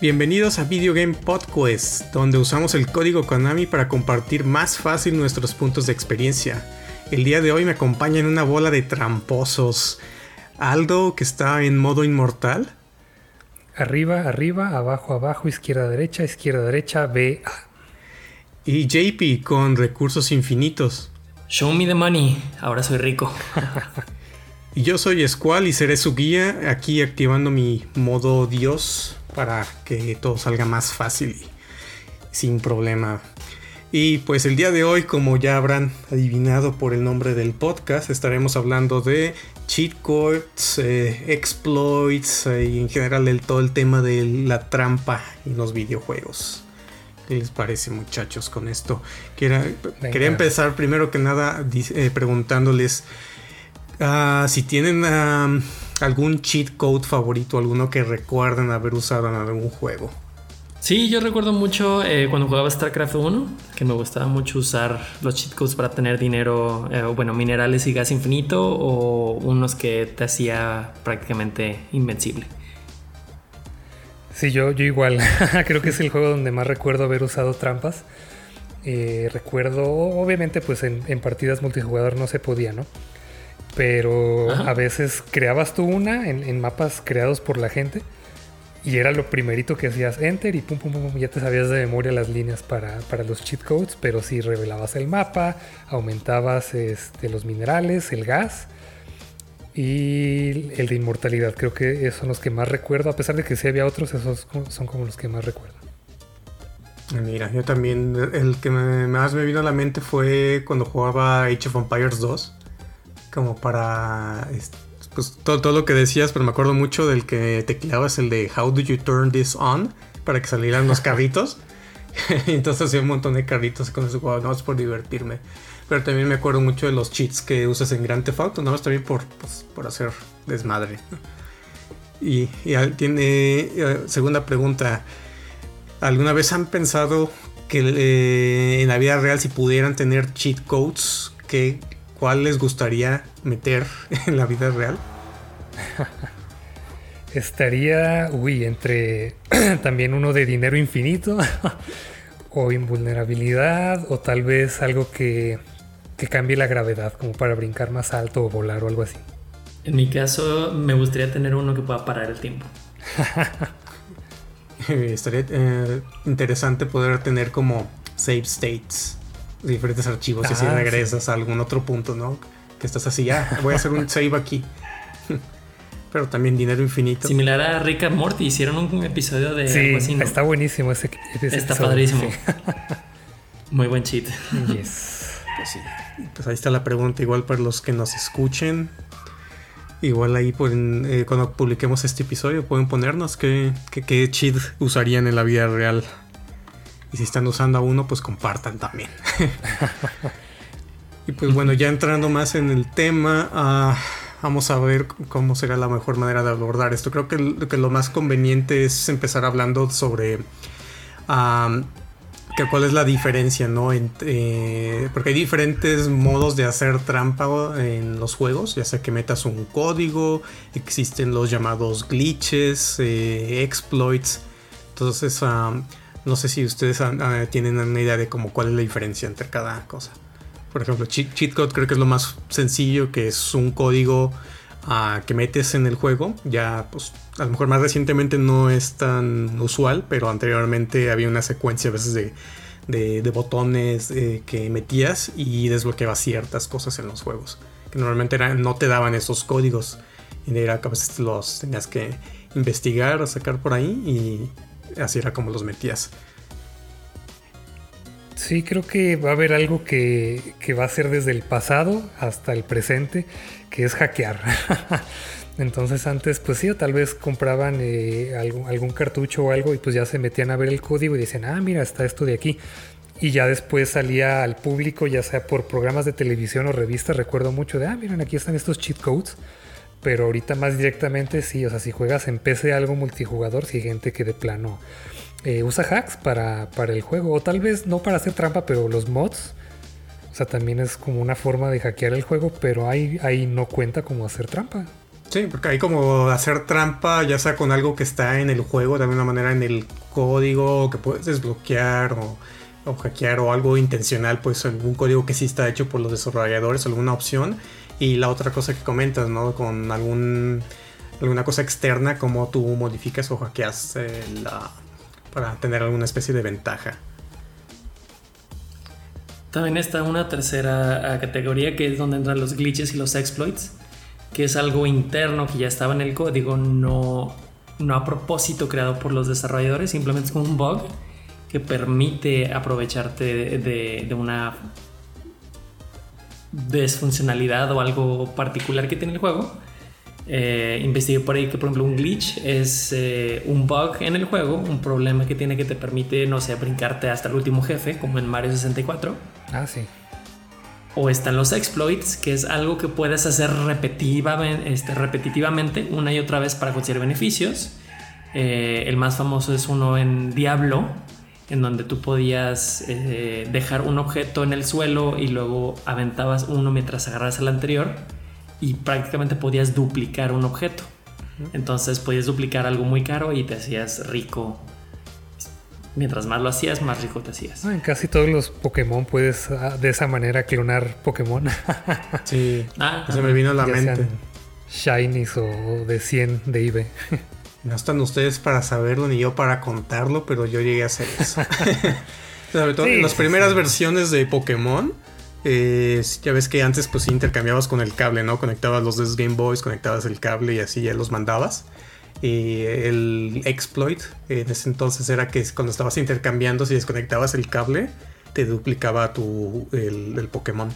Bienvenidos a Video Game Podcast, donde usamos el código Konami para compartir más fácil nuestros puntos de experiencia. El día de hoy me acompaña en una bola de tramposos. Aldo, que está en modo inmortal. Arriba, arriba, abajo, abajo, izquierda, derecha, izquierda, derecha, B, A. Y JP con recursos infinitos. Show me the money, ahora soy rico. y yo soy Squall y seré su guía, aquí activando mi modo Dios para que todo salga más fácil y sin problema. Y pues el día de hoy, como ya habrán adivinado por el nombre del podcast, estaremos hablando de cheat codes, eh, exploits eh, y en general del todo el tema de la trampa en los videojuegos. ¿Qué les parece muchachos con esto? Quería, quería empezar primero que nada eh, preguntándoles ah, si tienen algún cheat code favorito, alguno que recuerden haber usado en algún juego. Sí, yo recuerdo mucho eh, cuando jugaba StarCraft 1, que me gustaba mucho usar los cheat codes para tener dinero, eh, bueno, minerales y gas infinito, o unos que te hacía prácticamente invencible. Sí, yo, yo igual. Creo que es el juego donde más recuerdo haber usado trampas. Eh, recuerdo, obviamente, pues en, partidas multijugador no se podía, ¿no? Pero a veces creabas tú una en, mapas creados por la gente y era lo primerito que hacías enter y pum pum pum, ya te sabías de memoria las líneas para, los cheat codes, pero si revelabas el mapa, aumentabas este, los minerales, el gas y el de inmortalidad. Creo que esos son los que más recuerdo. A pesar de que sí había otros, esos son como los que más recuerdo. Mira, yo también. El que más me vino a la mente fue cuando jugaba Age of Empires 2. Como para. Pues todo, todo lo que decías, pero me acuerdo mucho del que tecleabas el de How do you turn this on? Para que salieran los carritos. Entonces hacía un montón de carritos con ese juego. No, es por divertirme. Pero también me acuerdo mucho de los cheats que usas en Grand Theft Auto, nada más también por, pues, por hacer desmadre. Y, tiene eh, segunda pregunta. ¿Alguna vez han pensado que eh, en la vida real si pudieran tener cheat codes, que, cuál les gustaría meter en la vida real? Estaría, uy, entre también uno de dinero infinito o invulnerabilidad o tal vez algo que que cambie la gravedad, como para brincar más alto o volar o algo así. En mi caso, me gustaría tener uno que pueda parar el tiempo. Estaría eh, interesante poder tener como save states, diferentes archivos, y si ah, regresas a algún otro punto, ¿no? Que estás así, ya, voy a hacer un save aquí. Pero también dinero infinito. Similar a Rick and Morty, hicieron un episodio de sí, Está buenísimo ese, Está padrísimo. Muy buen cheat. Yes. Pues sí. Pues ahí está la pregunta, igual para los que nos escuchen. Igual ahí pueden, eh, cuando publiquemos este episodio, pueden ponernos qué, qué, cheat usarían en la vida real. Y si están usando a uno, pues compartan también. y pues bueno, ya entrando más en el tema, ah, vamos a ver cómo será la mejor manera de abordar esto. Creo que, lo más conveniente es empezar hablando sobre que cuál es la diferencia, ¿no? Eh, porque hay diferentes modos de hacer trampa en los juegos, ya sea que metas un código, existen los llamados glitches, eh, exploits. Entonces, no sé si ustedes tienen una idea de cómo cuál es la diferencia entre cada cosa. Por ejemplo, cheat, code creo que es lo más sencillo, que es un código ah, que metes en el juego. Ya, pues, a lo mejor más recientemente no es tan usual, pero anteriormente había una secuencia a veces de, de, botones eh, que metías y desbloqueabas ciertas cosas en los juegos. Que normalmente no te daban esos códigos. Y era que a veces los tenías que investigar o sacar por ahí y así era como los metías. Sí, creo que va a haber algo que, que va a ser desde el pasado hasta el presente, que es hackear. Entonces antes, pues sí, tal vez compraban eh, algún, cartucho o algo y pues ya se metían a ver el código y dicen, ah, mira, está esto de aquí. Y ya después salía al público, ya sea por programas de televisión o revistas, recuerdo mucho de, ah, miren, aquí están estos cheat codes. Pero ahorita más directamente sí, o sea, si juegas en PC algo multijugador, si hay gente que de plano eh, usa hacks para, para el juego. O tal vez no para hacer trampa, pero los mods. O sea, también es como una forma de hackear el juego, pero ahí, ahí no cuenta como hacer trampa. Sí, porque hay como hacer trampa, ya sea con algo que está en el juego, de alguna manera en el código que puedes desbloquear o, o hackear o algo intencional, pues algún código que sí está hecho por los desarrolladores, alguna opción. Y la otra cosa que comentas, ¿no? Con algún alguna cosa externa, como tú modificas o hackeas eh, la, para tener alguna especie de ventaja. También está una tercera categoría que es donde entran los glitches y los exploits, que es algo interno que ya estaba en el código, no, no a propósito creado por los desarrolladores, simplemente es como un bug que permite aprovecharte de, de una desfuncionalidad o algo particular que tiene el juego eh, investigué por ahí que, por ejemplo, un glitch es eh, un bug en el juego, un problema que tiene que te permite, no sé, brincarte hasta el último jefe, como en Mario 64. Ah, sí. O están los exploits, que es algo que puedes hacer repetitivamente, este, repetitivamente una y otra vez para conseguir beneficios. Eh, el más famoso es uno en Diablo, en donde tú podías eh, dejar un objeto en el suelo y luego aventabas uno mientras agarras el anterior y prácticamente podías duplicar un objeto. Entonces podías duplicar algo muy caro y te hacías rico. Mientras más lo hacías, más rico te hacías. en casi todos los Pokémon puedes ah, de esa manera clonar Pokémon. sí, ah, se me vino a la mente. Shinies o de 100 de eBay. No están ustedes para saberlo ni yo para contarlo, pero yo llegué a hacer eso. Sobre todo en las primeras versiones de Pokémon ya ves que antes pues intercambiabas con el cable, ¿no? Conectabas los dos Game Boys, conectabas el cable y así ya los mandabas. Y el exploit en ese entonces era que cuando estabas intercambiando, si desconectabas el cable, te duplicaba tu, el, Pokémon.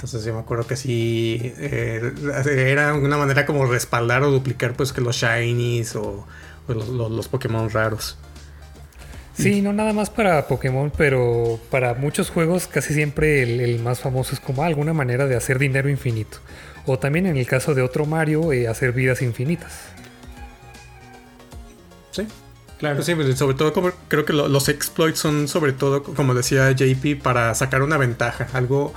Entonces yo me acuerdo que así eh, era una manera como respaldar o duplicar pues que los shinies o, los, los Pokémon raros. Sí, no nada más para Pokémon, pero para muchos juegos casi siempre el, más famoso es como alguna manera de hacer dinero infinito. O también en el caso de otro Mario, eh, hacer vidas infinitas. Sí, claro. Sí, pues, sobre todo como, creo que los exploits son sobre todo, como decía JP, para sacar una ventaja. Algo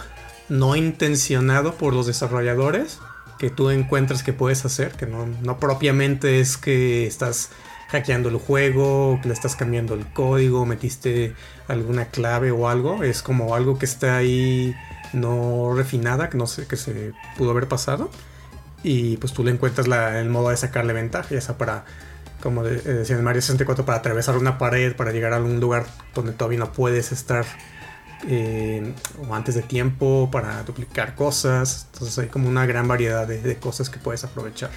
no intencionado por los desarrolladores que tú encuentras que puedes hacer, que no, no propiamente es que estás hackeando el juego, que le estás cambiando el código, metiste alguna clave o algo. Es como algo que está ahí no refinada, que no sé qué se pudo haber pasado. Y pues tú le encuentras el modo de sacarle ventaja, ya para, como eh, decía en Mario 64, para atravesar una pared, para llegar a algún lugar donde todavía no puedes estar eh, o antes de tiempo, para duplicar cosas. Entonces hay como una gran variedad de cosas que puedes aprovechar.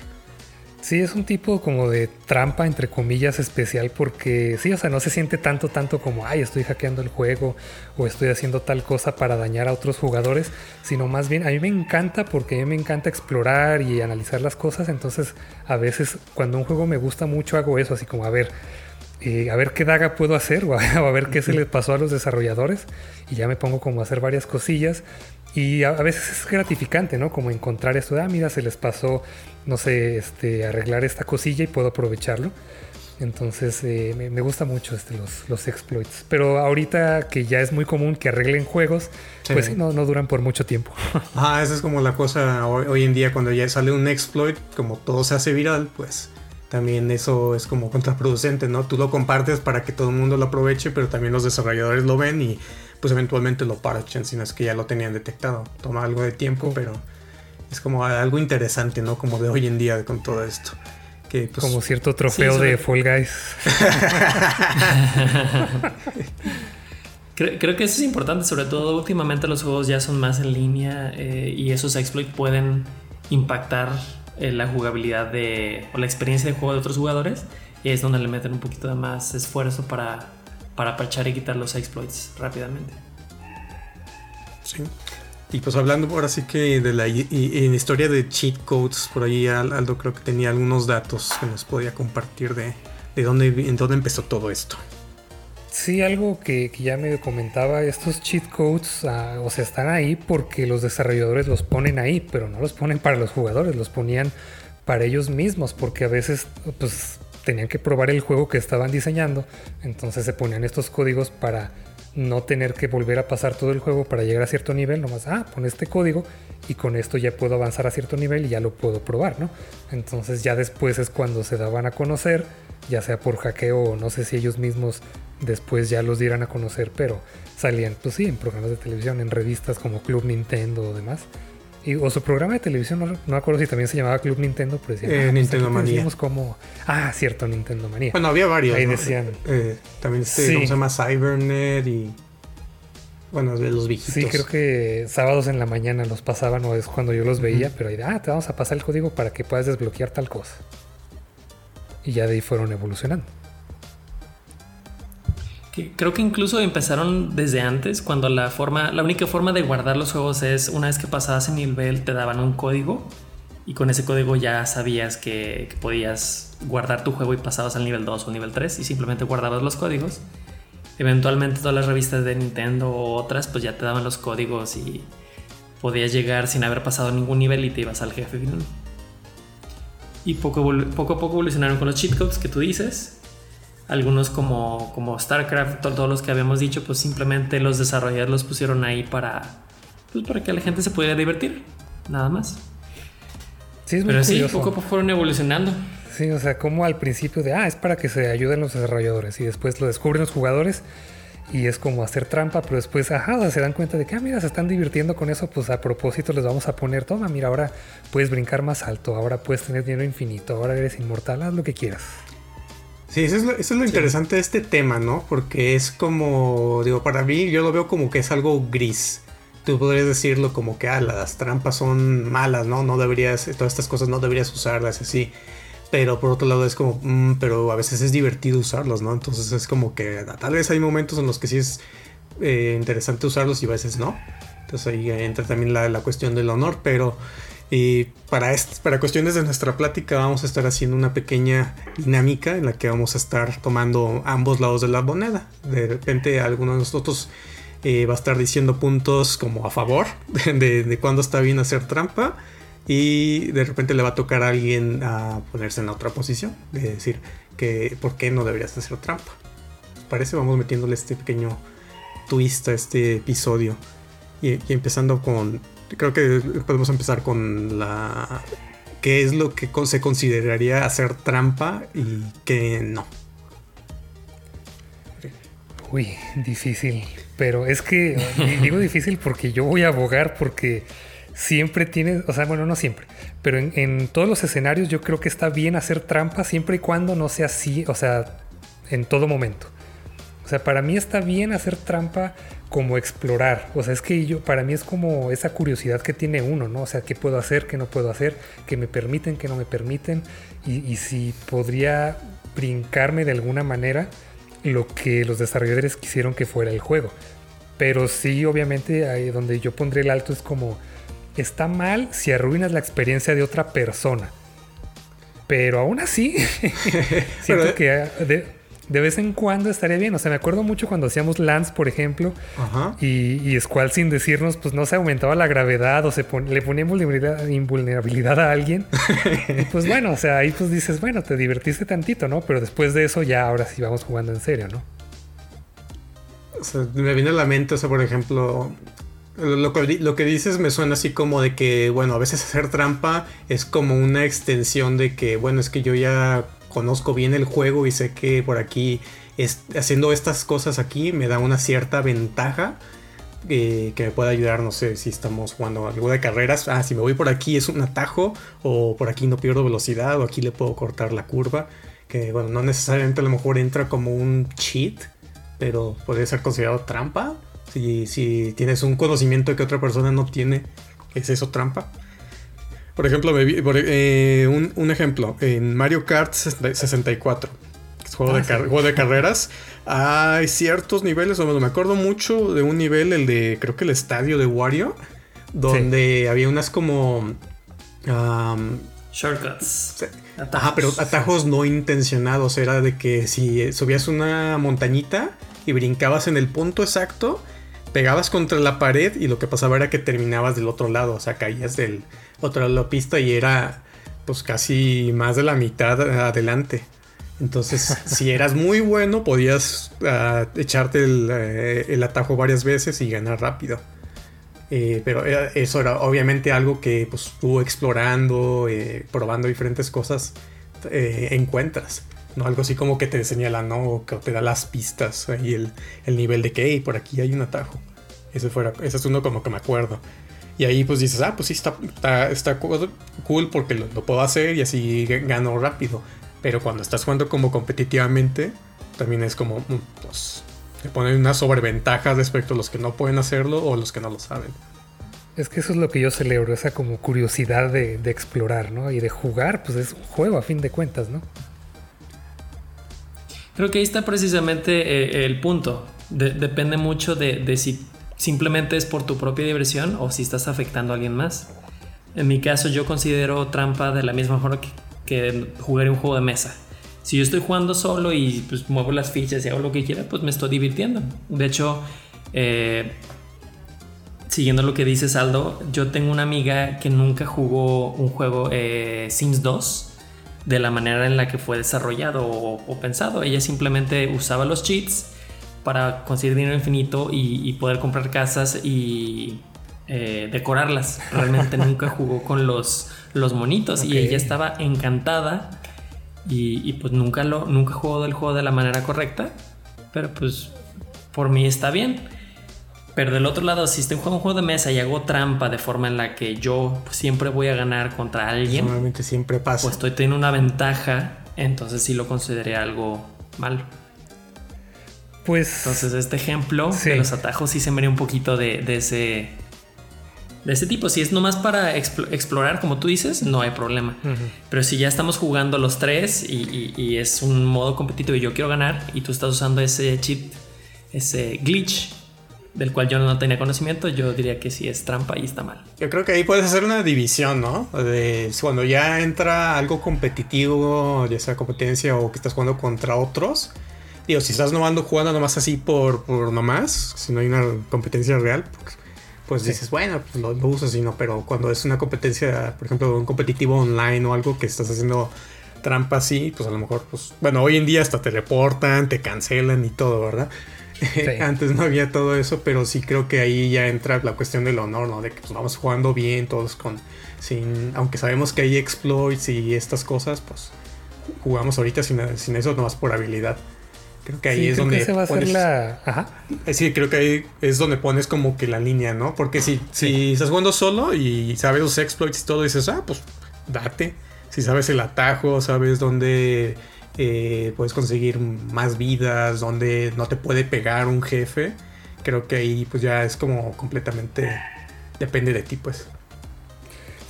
Sí, es un tipo como de trampa, entre comillas, especial, porque sí, o sea, no se siente tanto, tanto como, ay, estoy hackeando el juego o estoy haciendo tal cosa para dañar a otros jugadores, sino más bien, a mí me encanta porque a mí me encanta explorar y analizar las cosas, entonces a veces cuando un juego me gusta mucho hago eso, así como, a ver, eh, a ver qué daga puedo hacer o a, ver qué se les pasó a los desarrolladores y ya me pongo como a hacer varias cosillas y a, veces es gratificante, ¿no? Como encontrar esto de, ah, mira, se les pasó, no sé, este, arreglar esta cosilla y puedo aprovecharlo. Entonces eh, me, gusta mucho este, los, los, exploits. Pero ahorita que ya es muy común que arreglen juegos, pues no, no duran por mucho tiempo. Ah, esa es como la cosa hoy, en día cuando ya sale un exploit, como todo se hace viral, pues también eso es como contraproducente, ¿no? Tú lo compartes para que todo el mundo lo aproveche, pero también los desarrolladores lo ven y pues eventualmente lo parchen, sino es que ya lo tenían detectado. Toma algo de tiempo, pero es como algo interesante, ¿no? Como de hoy en día con todo esto. Que, pues, como cierto trofeo de Fall Guys. creo, que eso es importante, sobre todo últimamente los juegos ya son más en línea eh, y esos exploits pueden impactar eh, la jugabilidad de, o la experiencia de juego de otros jugadores. Y es donde le meten un poquito de más esfuerzo para para parchar y quitar los exploits rápidamente. Sí. Y pues hablando ahora sí que de la historia de cheat codes, por ahí Aldo creo que tenía algunos datos que nos podía compartir de, de dónde, en dónde empezó todo esto. Sí, algo que, ya me comentaba, estos cheat codes, ah, o sea, están ahí porque los desarrolladores los ponen ahí, pero no los ponen para los jugadores, los ponían para ellos mismos, porque a veces, pues tenían que probar el juego que estaban diseñando, entonces se ponían estos códigos para no tener que volver a pasar todo el juego para llegar a cierto nivel, nomás, ah, pon este código y con esto ya puedo avanzar a cierto nivel y ya lo puedo probar, ¿no? Entonces ya después es cuando se daban a conocer, ya sea por hackeo o no sé si ellos mismos después ya los dieran a conocer, pero salían, pues sí, en programas de televisión, en revistas como Club Nintendo o demás. Y, o su programa de televisión, no, no acuerdo si también se llamaba Club Nintendo, pero decían, Eh, ah, Nintendo Manía. como, ah, cierto, Nintendo Manía. Bueno, había varios. Ahí ¿no? decían. Eh, también este, Sí. ¿cómo se llama? Cybernet y. Bueno, de los viejitos. Sí, creo que sábados en la mañana los pasaban o es cuando yo los veía, pero ahí, ah, te vamos a pasar el código para que puedas desbloquear tal cosa. Y ya de ahí fueron evolucionando. Que creo que incluso empezaron desde antes, cuando la forma, la única forma de guardar los juegos es una vez que pasabas el nivel te daban un código y con ese código ya sabías que, que podías guardar tu juego y pasabas al nivel 2 o nivel 3 y simplemente guardabas los códigos. Eventualmente todas las revistas de Nintendo o otras pues ya te daban los códigos y podías llegar sin haber pasado ningún nivel y te ibas al jefe final. Y poco, poco a poco evolucionaron con los cheat codes que tú dices. Algunos como, como StarCraft, to- todos los que habíamos dicho, pues simplemente los desarrolladores los pusieron ahí para, pues para que la gente se pudiera divertir. Nada más. Sí, es muy Pero sí, poco a poco fueron evolucionando. Sí, o sea, como al principio de, ah, es para que se ayuden los desarrolladores y después lo descubren los jugadores y es como hacer trampa, pero después, ajá, o sea, se dan cuenta de que, ah, mira, se están divirtiendo con eso, pues a propósito les vamos a poner, toma, mira, ahora puedes brincar más alto, ahora puedes tener dinero infinito, ahora eres inmortal, haz lo que quieras. Sí, eso es lo, eso es lo interesante de este tema, ¿no? Porque es como, digo, para mí yo lo veo como que es algo gris. Tú podrías decirlo como que, ah, las trampas son malas, ¿no? No deberías, todas estas cosas no deberías usarlas así. Pero por otro lado es como, mm, pero a veces es divertido usarlos, ¿no? Entonces es como que tal vez hay momentos en los que sí es eh, interesante usarlos y a veces no. Entonces ahí entra también la, la cuestión del honor, pero y para, est- para cuestiones de nuestra plática vamos a estar haciendo una pequeña dinámica en la que vamos a estar tomando ambos lados de la moneda. De repente alguno de nosotros eh, va a estar diciendo puntos como a favor de, de cuándo está bien hacer trampa y de repente le va a tocar a alguien a ponerse en la otra posición, de decir que por qué no deberías hacer trampa. ¿Les parece? Vamos metiéndole este pequeño twist a este episodio. Y empezando con. Creo que podemos empezar con la. ¿Qué es lo que se consideraría hacer trampa y qué no? Uy, difícil. Pero es que digo difícil porque yo voy a abogar porque siempre tienes, o sea, bueno, no siempre, pero en, en todos los escenarios yo creo que está bien hacer trampa siempre y cuando no sea así, o sea, en todo momento. O sea, para mí está bien hacer trampa como explorar. O sea, es que yo, para mí es como esa curiosidad que tiene uno, ¿no? O sea, qué puedo hacer, qué no puedo hacer, qué me permiten, qué no me permiten. Y, y si podría brincarme de alguna manera lo que los desarrolladores quisieron que fuera el juego. Pero sí, obviamente, ahí donde yo pondré el alto es como, está mal si arruinas la experiencia de otra persona. Pero aún así, siento Pero- que de, de vez en cuando estaría bien. O sea, me acuerdo mucho cuando hacíamos Lance, por ejemplo, Ajá. y, y Squall sin decirnos, pues no se aumentaba la gravedad o se pon- le ponía invulnerabilidad, a alguien. y pues bueno, o sea, ahí pues dices, bueno, te divertiste tantito, ¿no? Pero después de eso ya ahora sí vamos jugando en serio, ¿no? O sea, me viene a la mente, o sea, por ejemplo, lo que, lo que dices me suena así como de que, bueno, a veces hacer trampa es como una extensión de que, bueno, es que yo ya conozco bien el juego y sé que por aquí, es, haciendo estas cosas aquí, me da una cierta ventaja eh, que me puede ayudar, no sé, si estamos jugando algo de carreras, ah, si me voy por aquí es un atajo, o por aquí no pierdo velocidad, o aquí le puedo cortar la curva, que bueno, no necesariamente a lo mejor entra como un cheat, pero podría ser considerado trampa. Si, si tienes un conocimiento que otra persona no tiene, ¿es eso trampa? Por ejemplo, me vi- por- eh, un, un ejemplo, en Mario Kart 64, que es juego, Ah, de, sí. car- juego de carreras, hay ciertos niveles, o me acuerdo mucho de un nivel, el de, creo que el estadio de Wario, donde había unas como... am, Shortcuts. Atajos. Ajá, pero atajos no intencionados. Era de que si subías una montañita y brincabas en el punto exacto, pegabas contra la pared y lo que pasaba era que terminabas del otro lado. O sea, caías del otro lado de la pista y era pues casi más de la mitad adelante. Entonces, si eras muy bueno, podías ah, echarte eh, el, atajo varias veces y ganar rápido. Eh, pero eso era obviamente algo que pues, tú explorando, eh, probando diferentes cosas, encuentras. No algo así como que te señala, ¿no? que te da las pistas y el, nivel de que, hey, por aquí hay un atajo. Ese, fuera, ese es uno como que me acuerdo. Y ahí pues dices, ah, pues sí, está, está, cool porque lo, puedo hacer y así gano rápido. Pero cuando estás jugando como competitivamente, también es como, mm, pues, te ponen una sobreventaja respecto a los que no pueden hacerlo o los que no lo saben. Es que eso es lo que yo celebro, esa como curiosidad de, explorar, ¿no? Y de jugar, pues es un juego a fin de cuentas, ¿no? Creo que ahí está precisamente eh, el punto. depende mucho de, de si simplemente es por tu propia diversión o si estás afectando a alguien más. En mi caso yo considero trampa de la misma forma que, jugar un juego de mesa. Si yo estoy jugando solo y pues muevo las fichas y hago lo que quiera, pues me estoy divirtiendo. De hecho, eh, siguiendo lo que dice Saldo, yo tengo una amiga que nunca jugó un juego eh, Sims 2 de la manera en la que fue desarrollado o pensado. Ella simplemente usaba los cheats para conseguir dinero infinito y, poder comprar casas y eh, decorarlas. Realmente nunca jugó con los, los monitos y ella estaba encantada y, pues nunca, lo, nunca jugó el juego de la manera correcta, pero pues por mí está bien. Pero del otro lado, si estoy jugando un juego de mesa y hago trampa de forma en la que yo siempre voy a ganar contra alguien, normalmente siempre pasa. Pues estoy teniendo una ventaja, entonces sí lo consideré algo malo. Pues. Entonces, este ejemplo de los atajos sí se me un poquito de, ese. De ese tipo. Si es nomás para explorar, como tú dices, no hay problema. Pero si ya estamos jugando los tres y, es un modo competitivo y yo quiero ganar y tú estás usando ese chip, ese glitch del cual yo no tenía conocimiento, yo diría que sí es trampa y está mal. Yo creo que ahí puedes hacer una división, ¿no? De cuando ya entra algo competitivo, ya sea competencia o que estás jugando contra otros Digo, si estás nomando jugando nomás así por, por nomás, si no hay una competencia real, pues, pues dices, bueno, pues lo, lo uso así, ¿no? Pero cuando es una competencia, por ejemplo, un competitivo online o algo que estás haciendo trampa así, pues a lo mejor, pues, bueno, hoy en día hasta te reportan, te cancelan y todo, ¿verdad? Antes no había todo eso, pero sí creo que ahí ya entra la cuestión del honor, ¿no? De que pues, vamos jugando bien, todos con, sin, aunque sabemos que hay exploits y estas cosas, pues jugamos ahorita sin, sin eso, nomás por habilidad. Creo que ahí es donde. va a ser la. Ajá. Eh, sí, creo que ahí es donde pones como que la línea, ¿no? Porque si, si estás jugando solo y sabes los exploits y todo, dices, ah, pues date. Si sabes el atajo, sabes dónde eh, puedes conseguir más vidas, dónde no te puede pegar un jefe, creo que ahí pues ya es como completamente. Depende de ti, pues.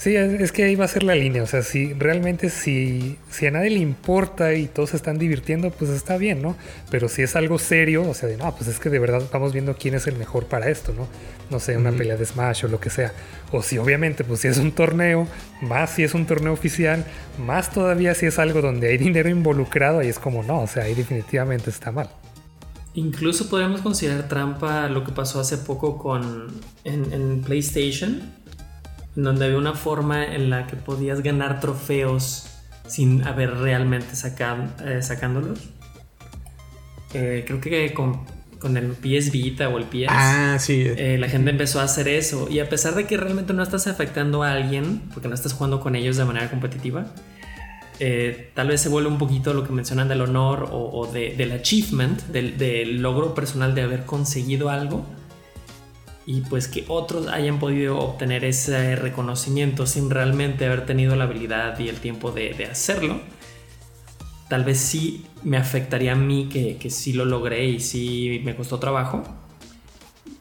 Sí, es que ahí va a ser la línea. O sea, si realmente si, si a nadie le importa y todos se están divirtiendo, pues está bien, ¿no? Pero si es algo serio, o sea, de no, pues es que de verdad vamos viendo quién es el mejor para esto, ¿no? No sé, una pelea de Smash o lo que sea. O si obviamente, pues si es un torneo, más si es un torneo oficial, más todavía si es algo donde hay dinero involucrado, ahí es como no, o sea, ahí definitivamente está mal. Incluso podríamos considerar trampa lo que pasó hace poco con en, en PlayStation donde había una forma en la que podías ganar trofeos sin haber realmente eh, sacándolos. Eh, creo que con, el PS Vita o el PS, ah, sí. Eh, la gente empezó a hacer eso. Y a pesar de que realmente no estás afectando a alguien, porque no estás jugando con ellos de manera competitiva, tal vez se vuelve un poquito lo que mencionan del honor o, del achievement, del logro personal de haber conseguido algo y pues que otros hayan podido obtener ese reconocimiento sin realmente haber tenido la habilidad y el tiempo de, hacerlo, tal vez sí me afectaría a mí que, que sí lo logré y sí me costó trabajo.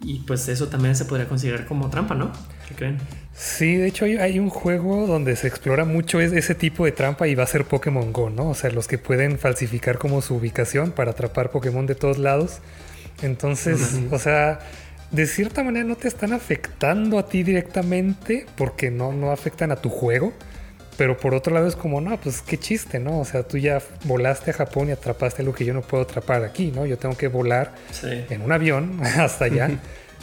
Y pues eso también se podría considerar como trampa, ¿no? ¿Qué creen? Sí, de hecho hay, un juego donde se explora mucho ese tipo de trampa y va a ser Pokémon Go, ¿no? O sea, los que pueden falsificar como su ubicación para atrapar Pokémon de todos lados. Entonces, o sea, de cierta manera no te están afectando a ti directamente porque no, no afectan a tu juego. Pero por otro lado es como, no, pues qué chiste, ¿no? O sea, tú ya volaste a Japón y atrapaste lo que yo no puedo atrapar aquí, ¿no? Yo tengo que volar en un avión hasta allá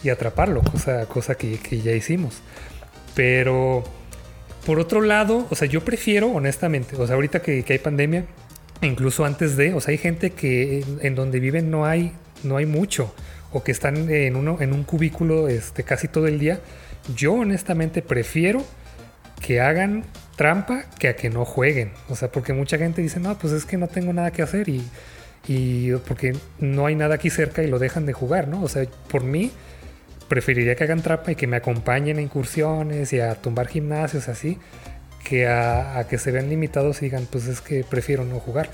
y atraparlo, cosa, cosa que, ya hicimos. Pero por otro lado, o sea, yo prefiero, honestamente, o sea, ahorita que, que hay pandemia, incluso antes de, o sea, hay gente que en, donde viven no hay, no hay mucho, o que están en, uno, en un cubículo este, casi todo el día. Yo honestamente prefiero que hagan trampa que a que no jueguen. O sea, porque mucha gente dice, no, pues es que no tengo nada que hacer y, y porque no hay nada aquí cerca y lo dejan de jugar, ¿no? O sea, por mí preferiría que hagan trampa y que me acompañen a incursiones y a tumbar gimnasios así, que a, que se vean limitados y digan, pues es que prefiero no jugar.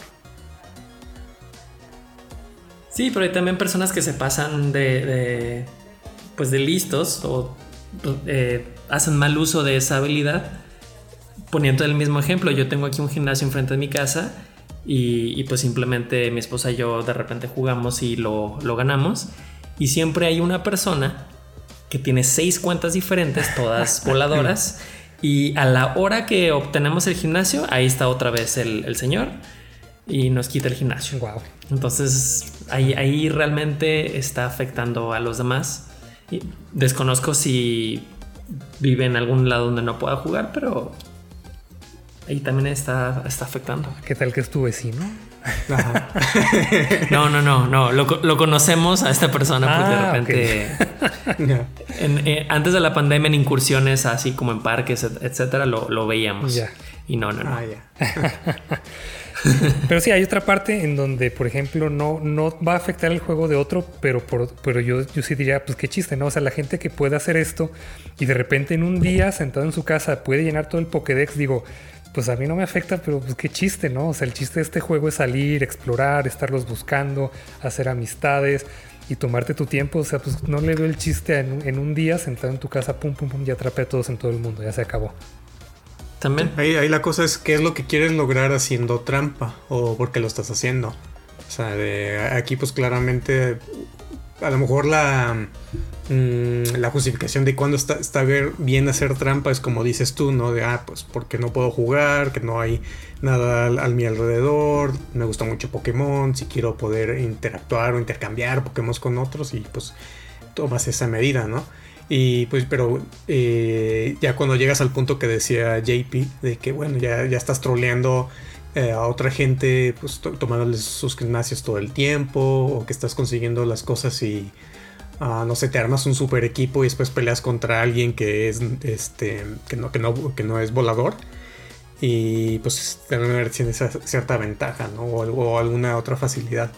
Sí, pero hay también personas que se pasan de, pues de listos o eh, hacen mal uso de esa habilidad. Poniendo el mismo ejemplo, yo tengo aquí un gimnasio enfrente de mi casa y, pues simplemente mi esposa y yo de repente jugamos y lo, lo ganamos. Y siempre hay una persona que tiene seis cuentas diferentes, todas voladoras. y a la hora que obtenemos el gimnasio, ahí está otra vez el, señor y nos quita el gimnasio. Wow. Entonces ahí, ahí realmente está afectando a los demás. Y desconozco si vive en algún lado donde no pueda jugar, pero ahí también está, está afectando. ¿Qué tal que es tu vecino? no, no, no, no. Lo, conocemos a esta persona pues de ah, repente. Eh, antes de la pandemia, en incursiones así como en parques, etcétera, lo, veíamos. Y no, no, no. Ah, pero sí, hay otra parte en donde, por ejemplo, no, no va a afectar el juego de otro, pero, pero yo, yo sí diría, pues qué chiste, ¿no? O sea, la gente que puede hacer esto y de repente en un día, sentado en su casa, puede llenar todo el Pokédex, digo, pues a mí no me afecta, pero pues qué chiste, ¿no? O sea, el chiste de este juego es salir, explorar, estarlos buscando, hacer amistades y tomarte tu tiempo. O sea, pues no le veo el chiste en, un día sentado en tu casa, pum, pum, pum, y atrapé a todos en todo el mundo, ya se acabó. También. Ahí, ahí la cosa es qué es lo que quieres lograr haciendo trampa o por qué lo estás haciendo. O sea, de, aquí pues claramente a lo mejor la Mm, la justificación de cuando está, está, bien hacer trampa es como dices tú, ¿no? De, ah, pues porque no puedo jugar, que no hay nada al, mi alrededor, me gusta mucho Pokémon, si quiero poder interactuar o intercambiar Pokémon con otros y pues tomas esa medida, ¿no? Y pues, pero eh, ya cuando llegas al punto que decía JP, de que bueno, ya, ya estás troleando eh, a otra gente, pues tomándoles sus gimnasios todo el tiempo, o que estás consiguiendo las cosas y Ah, no sé, te armas un super equipo y después peleas contra alguien que es este que no, que no, que no es volador. Y pues tener esa cierta ventaja, ¿no? O, alguna otra facilidad.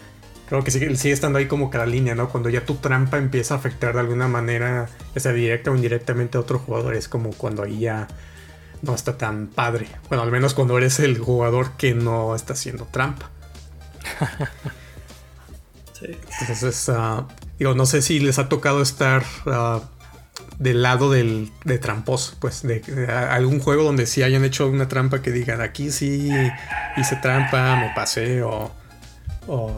Creo que sigue, sigue estando ahí como cada línea, ¿no? Cuando ya tu trampa empieza a afectar de alguna manera, ya sea directa o indirectamente a otro jugador, es como cuando ahí ya no está tan padre. Bueno, al menos cuando eres el jugador que no está haciendo trampa. sí. Entonces, uh, Digo, no sé si les ha tocado estar ah, del lado del, de tramposo, pues, de, algún juego donde sí hayan hecho una trampa que digan, aquí sí hice trampa, me pasé, o, o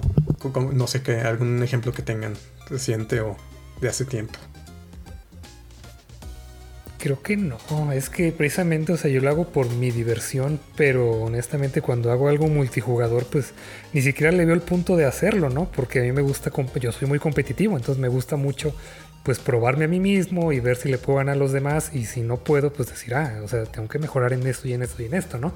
no sé qué, algún ejemplo que tengan reciente o de hace tiempo. Creo que no, es que precisamente, o sea, yo lo hago por mi diversión, pero honestamente cuando hago algo multijugador, pues ni siquiera le veo el punto de hacerlo, ¿no? Porque a mí me gusta, yo soy muy competitivo, entonces me gusta mucho, pues probarme a mí mismo y ver si le puedo ganar a los demás y si no puedo, pues decir, ah, o sea, tengo que mejorar en esto y en esto y en esto, ¿no?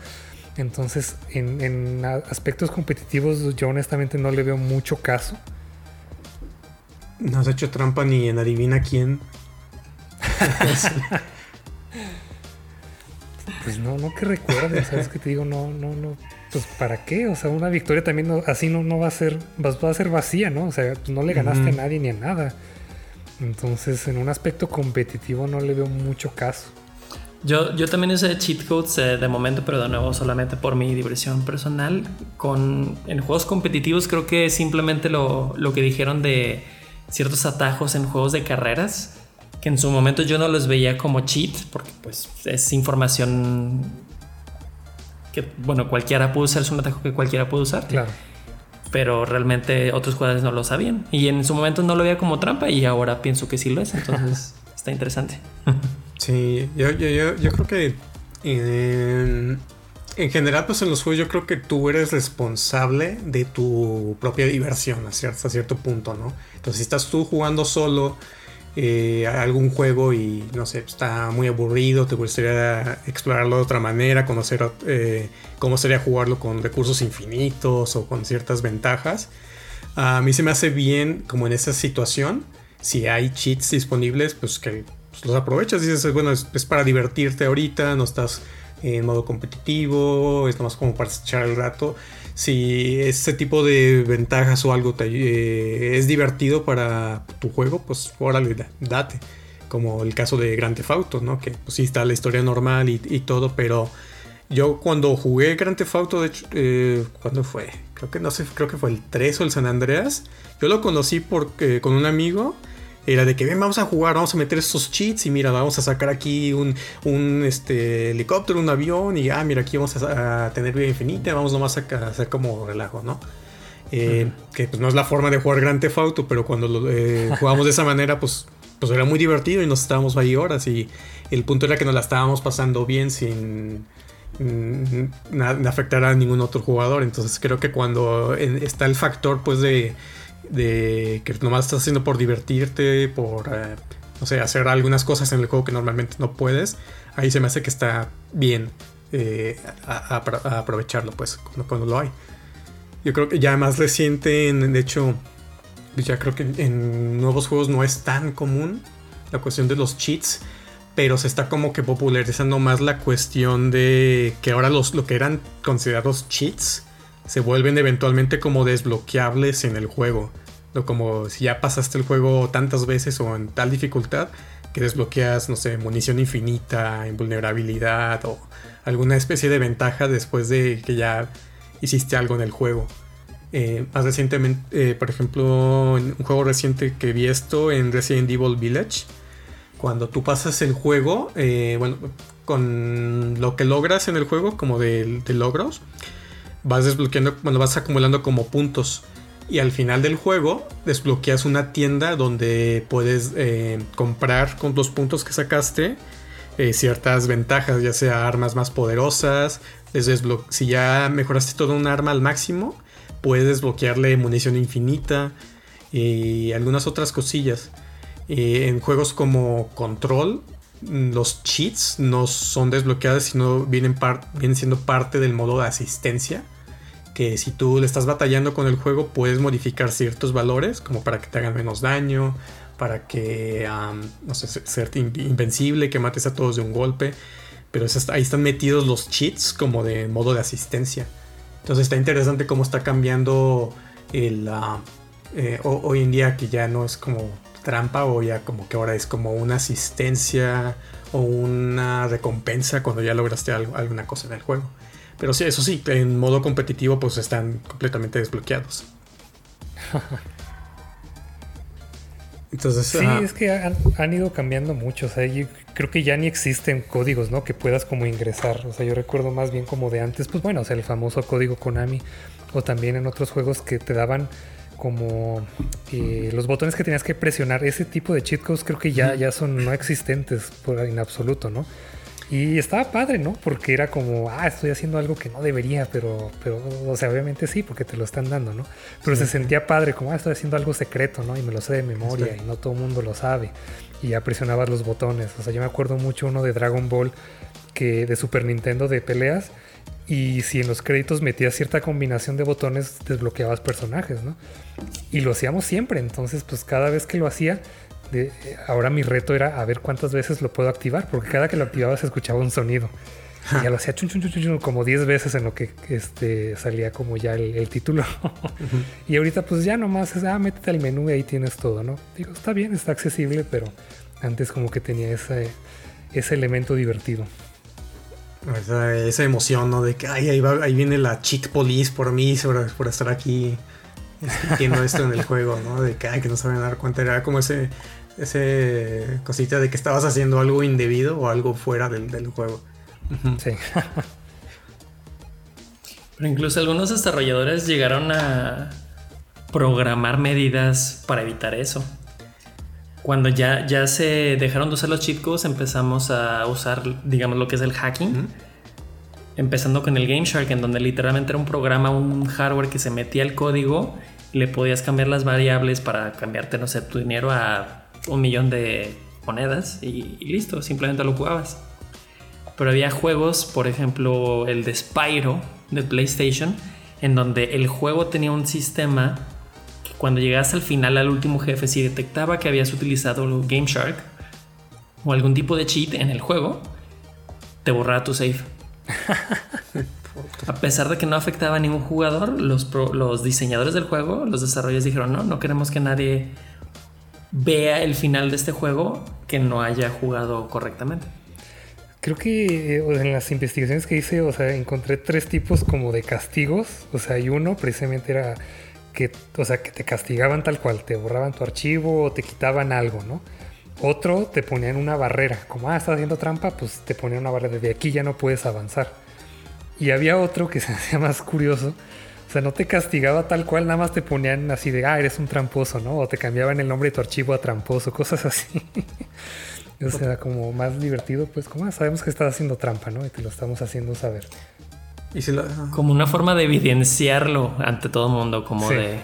Entonces, en, en aspectos competitivos yo honestamente no le veo mucho caso. No has hecho trampa ni en adivina quién. Pues no, no que recuerde, ¿sabes que te digo? No, no, no. Pues ¿para qué? O sea, una victoria también así no, no va a ser, va, a ser vacía, ¿no? O sea, pues, no le ganaste a nadie ni a nada. Entonces, en un aspecto competitivo no le veo mucho caso. Yo, yo también usé cheat codes eh, de momento, pero de nuevo solamente por mi diversión personal. Con, en juegos competitivos creo que simplemente lo, lo que dijeron de ciertos atajos en juegos de carreras que en su momento yo no los veía como cheat, porque pues es información que, bueno, cualquiera puede usar, es un atajo que cualquiera puede usar. Claro. Pero realmente otros jugadores no lo sabían. Y en su momento no lo veía como trampa y ahora pienso que sí lo es. Entonces está interesante. Sí, yo, yo, yo, creo que en, en, general, pues en los juegos yo creo que tú eres responsable de tu propia diversión a cierto punto, ¿no? Entonces si estás tú jugando solo eh, algún juego y no sé, está muy aburrido, te gustaría explorarlo de otra manera, conocer eh, cómo sería jugarlo con recursos infinitos o con ciertas ventajas. A mí se me hace bien como en esa situación, si hay cheats disponibles, pues que pues, los aprovechas dices, bueno, es, para divertirte ahorita, no estás en modo competitivo, es más como para echar el rato si ese tipo de ventajas o algo eh, es divertido para tu juego, pues órale, date. Como el caso de Grand Theft Auto, ¿no? Que pues sí está la historia normal y, todo, pero yo cuando jugué Grand Theft Auto, de hecho, eh, ¿cuándo fue? Creo que no sé, creo que fue el 3 o el San Andreas. Yo lo conocí porque, con un amigo era de que ven, vamos a jugar, vamos a meter estos cheats y mira, vamos a sacar aquí un, un este, helicóptero, un avión y ah, mira, aquí vamos a, tener vida infinita, vamos nomás a, hacer como relajo, ¿no? Eh, que pues no es la forma de jugar Grand Theft Auto, pero cuando lo, eh, jugamos de esa manera, pues, pues era muy divertido y nos estábamos ahí horas y el punto era que nos la estábamos pasando bien sin mm, afectar a ningún otro jugador. Entonces creo que cuando está el factor pues de de que nomás estás haciendo por divertirte, por, eh, no sé, hacer algunas cosas en el juego que normalmente no puedes, ahí se me hace que está bien eh, a, aprovecharlo, pues, cuando, lo hay. Yo creo que ya más reciente, en, de hecho, ya creo que en nuevos juegos no es tan común la cuestión de los cheats, pero se está como que popularizando más la cuestión de que ahora los, lo que eran considerados cheats, se vuelven eventualmente como desbloqueables en el juego. Como si ya pasaste el juego tantas veces o en tal dificultad que desbloqueas, no sé, munición infinita, invulnerabilidad o alguna especie de ventaja después de que ya hiciste algo en el juego. Eh, más recientemente, eh, por ejemplo, en un juego reciente que vi esto en Resident Evil Village, cuando tú pasas el juego, eh, bueno, con lo que logras en el juego, como de, de logros, vas desbloqueando, bueno, vas acumulando como puntos. Y al final del juego desbloqueas una tienda donde puedes eh, comprar con los puntos que sacaste eh, ciertas ventajas, ya sea armas más poderosas. si ya mejoraste todo un arma al máximo, puedes desbloquearle munición infinita y algunas otras cosillas. en juegos como Control, los cheats no son desbloqueados, sino vienen, vienen siendo parte del modo de asistencia que si tú le estás batallando con el juego puedes modificar ciertos valores como para que te hagan menos daño, para que, no sé, ser invencible, que mates a todos de un golpe. Pero ahí están metidos los cheats como de modo de asistencia. Entonces está interesante cómo está cambiando el, eh, hoy en día que ya no es como trampa o ya como que ahora es como una asistencia o una recompensa cuando ya lograste alguna cosa en el juego. Pero sí, eso sí, en modo competitivo pues están completamente desbloqueados. Entonces, sí, es que han, ido cambiando mucho. O sea, yo creo que ya ni existen códigos, ¿no? Que puedas como ingresar. O sea, yo recuerdo más bien como de antes, pues bueno, o sea, el famoso código Konami. O también en otros juegos que te daban como eh, los botones que tenías que presionar. Ese tipo de cheat codes creo que ya, ya son no existentes por, en absoluto, ¿no? Y estaba padre, ¿no? Porque era como, ah, estoy haciendo algo que no debería, pero, pero, o sea, obviamente sí, porque te lo están dando, ¿no? Pero se sentía padre, como, ah, estoy haciendo algo secreto, ¿no? Y me lo sé de memoria y no todo el mundo lo sabe. Y ya presionabas los botones. O sea, yo me acuerdo mucho uno de Dragon Ball que de Super Nintendo de peleas. Y si en los créditos metías cierta combinación de botones, desbloqueabas personajes, ¿no? Y lo hacíamos siempre. Entonces, pues cada vez que lo hacía, ahora mi reto era a ver cuántas veces lo puedo activar, porque cada que lo activaba se escuchaba un sonido. Y ya lo hacía chun, chun, chun, como 10 veces en lo que este, salía como ya el, título. Y ahorita pues ya nomás es, ah, métete al menú y ahí tienes todo, ¿no? Digo, está bien, está accesible, pero antes como que tenía ese, ese elemento divertido. Esa, emoción, ¿no? De que ay, ahí, va, ahí viene la chick police por mí, por, por estar aquí entiendo esto en el juego, ¿no? De que, ay, que no saben dar cuenta. Era como ese ese cosita de que estabas haciendo algo indebido o algo fuera del, juego. Sí. Pero incluso algunos desarrolladores llegaron a programar medidas para evitar eso. Cuando ya, ya se dejaron de usar los cheat codes, empezamos a usar, digamos, lo que es el hacking. Empezando con el Game Shark, en donde literalmente era un programa, un hardware que se metía el código y le podías cambiar las variables para cambiarte, no sé, tu dinero a un millón de monedas y, listo, simplemente lo jugabas. Pero había juegos, por ejemplo, el de Spyro de PlayStation, en donde el juego tenía un sistema que cuando llegas al final, al último jefe, si detectaba que habías utilizado Game Shark o algún tipo de cheat en el juego, te borraba tu save. a pesar de que no afectaba a ningún jugador, los, los diseñadores del juego, los desarrolladores dijeron, no, no queremos que nadie vea el final de este juego que no haya jugado correctamente. Creo que eh, en las investigaciones que hice, o sea, encontré tres tipos como de castigos. O sea, y uno precisamente era que, o sea, que te castigaban tal cual, te borraban tu archivo o te quitaban algo, ¿no? Otro te ponían una barrera, como, ah, estás haciendo trampa, pues te ponían una barrera, de aquí ya no puedes avanzar. Y había otro que se hacía más curioso, sea, no te castigaba tal cual, nada más te ponían así de, ah, eres un tramposo, ¿no? O te cambiaban el nombre de tu archivo a tramposo, cosas así. o sea, como más divertido, pues como ah, sabemos que estás haciendo trampa, ¿no? Y te lo estamos haciendo saber. ¿Y Como una forma de evidenciarlo ante todo el mundo, como de...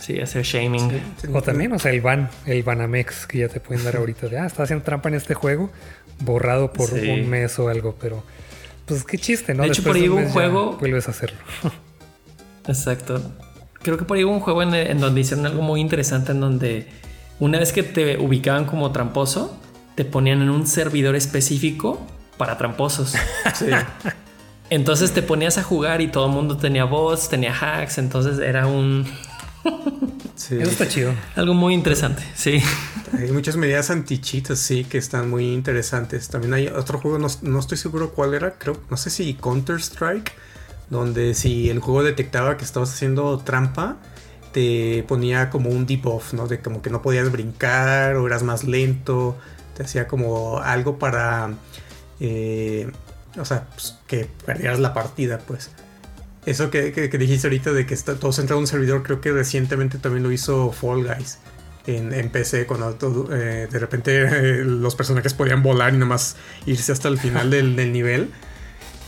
Sí, hacer shaming. o también, o sea, el ban, el Banamex que ya te pueden dar ahorita de, ah, estás haciendo trampa en este juego, borrado por un mes o algo, pero pues qué chiste, ¿no? De hecho, por ahí hubo un juego. Vuelves a hacerlo. Exacto. Creo que por ahí hubo un juego en, donde hicieron algo muy interesante, en donde una vez que te ubicaban como tramposo, te ponían en un servidor específico para tramposos. Sí. Entonces te ponías a jugar y todo el mundo tenía bots, tenía hacks, entonces era un... Sí. Eso está chido. Algo muy interesante, sí. Hay muchas medidas antichitas, sí, que están muy interesantes. También hay otro juego, no, estoy seguro cuál era, creo, no sé si Counter Strike, donde si el juego detectaba que estabas haciendo trampa, te ponía como un debuff, ¿no? De como que no podías brincar o eras más lento, te hacía como algo para, eh, o sea, pues, que perdieras la partida, pues. Eso que, dijiste ahorita de que está, todo centrado en un servidor, creo que recientemente también lo hizo Fall Guys en, PC, cuando eh, de repente eh, los personajes podían volar y nomás irse hasta el final del, nivel.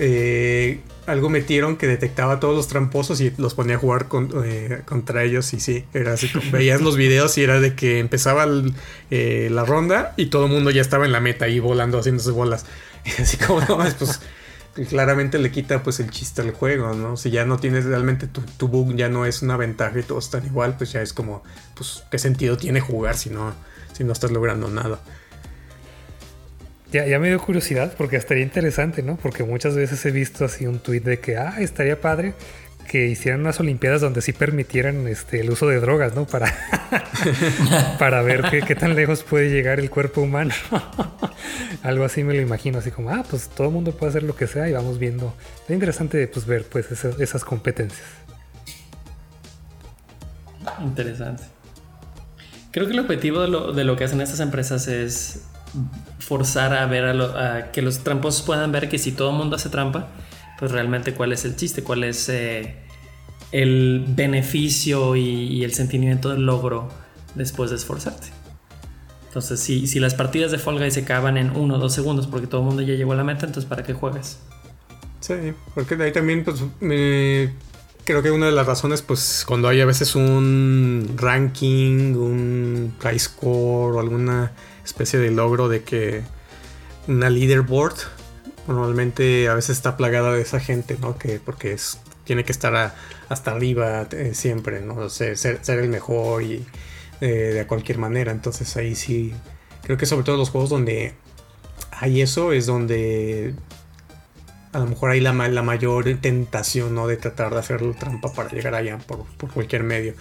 Eh, algo metieron que detectaba todos los tramposos y los ponía a jugar contra ellos y sí, era así como veías los videos y era de que empezaba la ronda y todo el mundo ya estaba en la meta ahí volando, haciéndose bolas. Así como, pues claramente le quita pues el chiste al juego, ¿no? Si ya no tienes realmente tu, bug ya no es una ventaja y todos están igual, pues ya es como, pues, ¿qué sentido tiene jugar si no, si no estás logrando nada? Ya, ya me dio curiosidad porque estaría interesante, ¿no? Porque muchas veces he visto así un tweet de que, ah, estaría padre que hicieran unas Olimpiadas donde sí permitieran este, el uso de drogas, ¿no? Para, para ver qué, qué, tan lejos puede llegar el cuerpo humano. Algo así me lo imagino, así como, ah, pues todo el mundo puede hacer lo que sea y vamos viendo. Es interesante pues, ver pues, esas, competencias. Interesante. Creo que el objetivo de lo, de lo que hacen estas empresas es forzar a ver a, que los tramposos puedan ver que si todo el mundo hace trampa, pues realmente cuál es el chiste, cuál es eh, el beneficio y, el sentimiento del logro después de esforzarte. Entonces, si, si las partidas de Fall Guys se acaban en uno o dos segundos porque todo el mundo ya llegó a la meta, entonces ¿para qué juegas? Sí, porque de ahí también, pues, creo que una de las razones, pues, cuando hay a veces un ranking, un price score o alguna especie de logro de que una leaderboard normalmente a veces está plagada de esa gente, ¿no? Que porque es, tiene que estar hasta arriba eh, siempre, ¿no? ser, ser, el mejor y eh, de cualquier manera. Entonces ahí sí, creo que sobre todo los juegos donde hay eso es donde a lo mejor hay la, la mayor tentación, ¿no? De tratar de hacer trampa para llegar allá por, por, cualquier medio.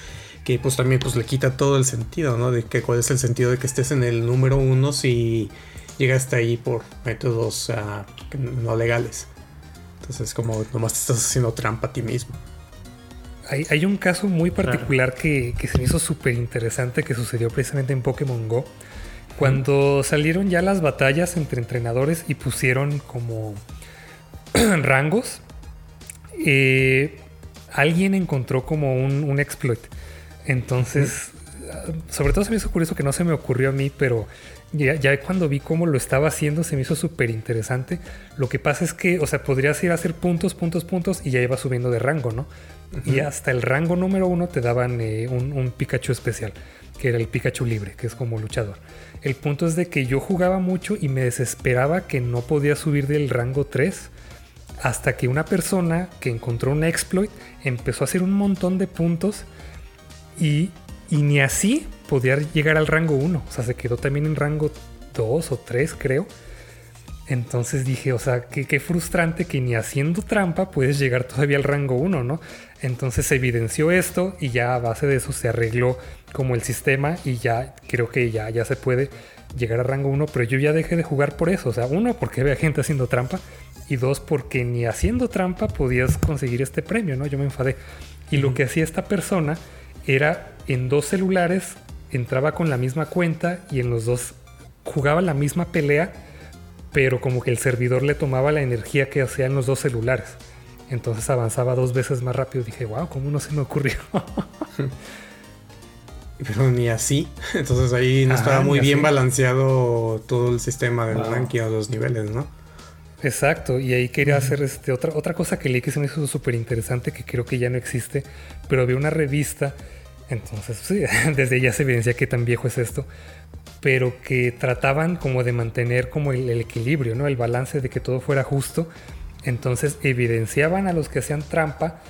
Que pues también pues le quita todo el sentido, ¿no? De que cuál es el sentido de que estés en el número uno si llegaste ahí por métodos ah, no legales. Entonces, como nomás te estás haciendo trampa a ti mismo. Hay, un caso muy particular que, se me hizo súper interesante que sucedió precisamente en Pokémon Go. Cuando salieron ya las batallas entre entrenadores y pusieron como rangos, eh, alguien encontró como un, exploit. Entonces, sea, sobre todo se me hizo curioso que no se me ocurrió a mí, pero ya, ya cuando vi cómo lo estaba haciendo se me hizo súper interesante. Lo que pasa es que, o sea, podrías ir a hacer puntos, puntos, puntos y ya iba subiendo de rango, ¿no? Y hasta el rango número uno te daban eh, un, un Pikachu especial, que era el Pikachu libre, que es como luchador. El punto es de que yo jugaba mucho y me desesperaba que no podía subir del rango 3 hasta que una persona que encontró un exploit empezó a hacer un montón de puntos y, y ni así podía llegar al rango 1. O sea, se quedó también en rango 2 o 3, creo. Entonces dije, o sea, qué, qué frustrante que ni haciendo trampa puedes llegar todavía al rango 1, ¿no? Entonces se evidenció esto y ya a base de eso se arregló como el sistema y ya creo que ya, ya se puede llegar a rango 1, pero yo ya dejé de jugar por eso. O sea, uno, porque había gente haciendo trampa y dos, porque ni haciendo trampa podías conseguir este premio, ¿no? Yo me enfadé. Y lo que hacía esta persona era en dos celulares, entraba con la misma cuenta y en los dos jugaba la misma pelea, pero como que el servidor le tomaba la energía que hacía en los dos celulares. Entonces avanzaba dos veces más rápido. Dije, wow, ¿cómo no se me ocurrió? Pero ni así. Entonces ahí no estaba muy bien así. balanceado todo el sistema del Wow. ranking a los niveles, ¿no? Exacto, y ahí quería hacer este, otra, otra cosa que leí que se me hizo súper interesante, que creo que ya no existe, pero había una revista, entonces sí, desde ya se evidencia qué tan viejo es esto, pero que trataban como de mantener como el, equilibrio, ¿no? El balance de que todo fuera justo. Entonces evidenciaban a los que hacían trampa,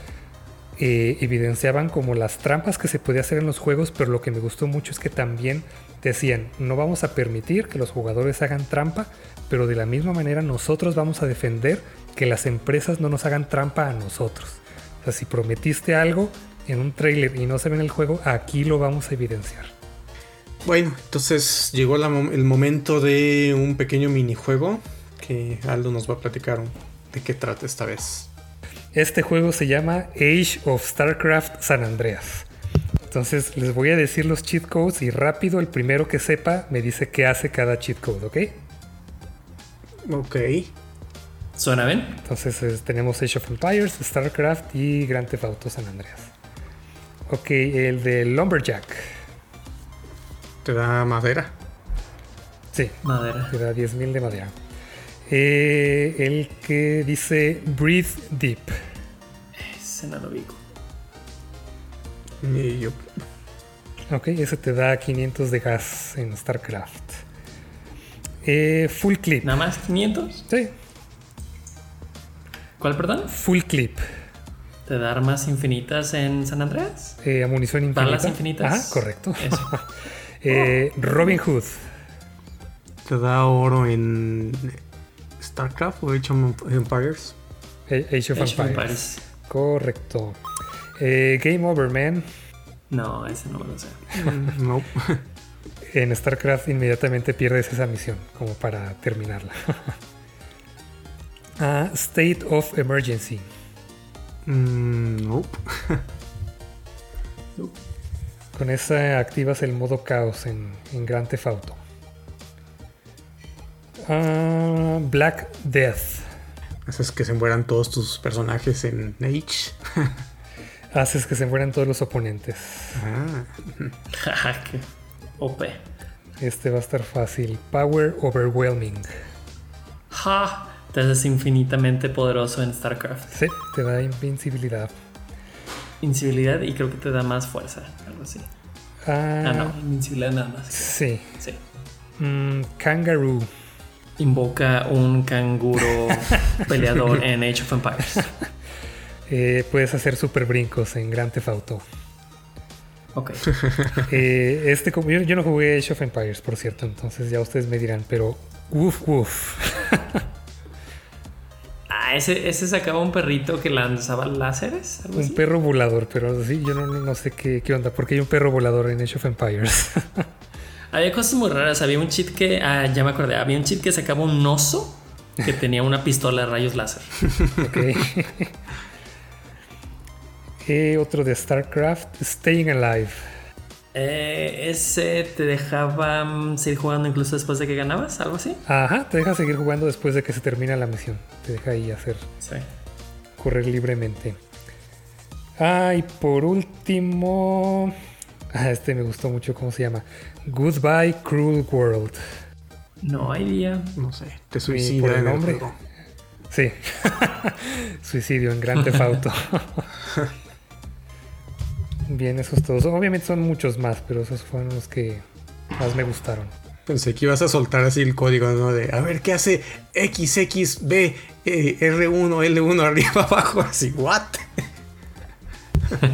eh, evidenciaban como las trampas que se podía hacer en los juegos, pero lo que me gustó mucho es que también decían, no vamos a permitir que los jugadores hagan trampa, pero de la misma manera nosotros vamos a defender que las empresas no nos hagan trampa a nosotros. O sea, si prometiste algo en un trailer y no se ve en el juego, aquí lo vamos a evidenciar. Bueno, entonces llegó la mom- el momento de un pequeño minijuego que Aldo nos va a platicar de qué trata esta vez. Este juego se llama Age of StarCraft San Andreas. Entonces les voy a decir los cheat codes y rápido el primero que sepa me dice qué hace cada cheat code, ¿ok? Ok. ¿Suena bien? Entonces es- tenemos Age of Empires, StarCraft y Grand Theft Auto San Andreas. Ok, el de Lumberjack. Te da madera. Sí, Madera. te da 10.000 de madera. Eh, el que dice Breathe Deep. Ese no lo ubico. Y yo, Ok, ese te da 500 de gas en StarCraft. Eh, full Clip. ¿Nada más 500? Sí, ¿Cuál, perdón? Full Clip. ¿Te da armas infinitas en San Andreas? Eh, munición infinita. ¿Balas infinitas? Ah, correcto. Eso. Eh, Robin Hood. te da oro en StarCraft o Age of Empires. Eh, Age of Age of Empires. Empires. Correcto. Eh, Game Over, man. No, ese no me lo sé. Mm, no. En StarCraft inmediatamente pierdes esa misión, como para terminarla. Ah, State of Emergency. Mm, nope. Con esa activas el modo caos en, en Grand Theft Auto. Ah, Black Death. Haces que se mueran todos tus personajes en Age. Haces que se mueran todos los oponentes. Ah, OP. Este va a estar fácil. Power Overwhelming. Ja, te haces infinitamente poderoso en StarCraft. Sí, te da invincibilidad. Invincibilidad y creo que te da más fuerza, algo así. Ah, Ah, no, invincibilidad nada más. Sí. Sí. Mm, kangaroo. Invoca un canguro peleador en Age of Empires. Eh, puedes hacer super brincos en Grand Theft Auto. Ok. Eh, este, como- yo, yo no jugué Age of Empires, por cierto, entonces ya ustedes me dirán, pero woof woof. Ah, ese, ese sacaba un perrito que lanzaba láseres. ¿Algo Un así? perro volador, pero sí, yo no, no sé qué, qué onda, porque hay un perro volador en Age of Empires. Había cosas muy raras. Había un cheat que. Ah, ya me acordé. Había un cheat que sacaba un oso que tenía una pistola de rayos láser. ok. Eh, otro de StarCraft, Staying Alive. Eh, ese te dejaba mm, seguir jugando incluso después de que ganabas, algo así. Ajá, te deja seguir jugando después de que se termina la misión. Te deja ahí hacer Sí. correr libremente. Ah, y por último, Ah, este me gustó mucho, ¿cómo se llama? Goodbye Cruel World. No hay día. No sé, te suicida el nombre. sí. Suicidio en Gran Auto. Bien, esos todos. Obviamente son muchos más, pero esos fueron los que más me gustaron. Pensé que ibas a soltar así el código, ¿no? De a ver qué hace XXB eh, R1, L1 arriba abajo, así, ¿what?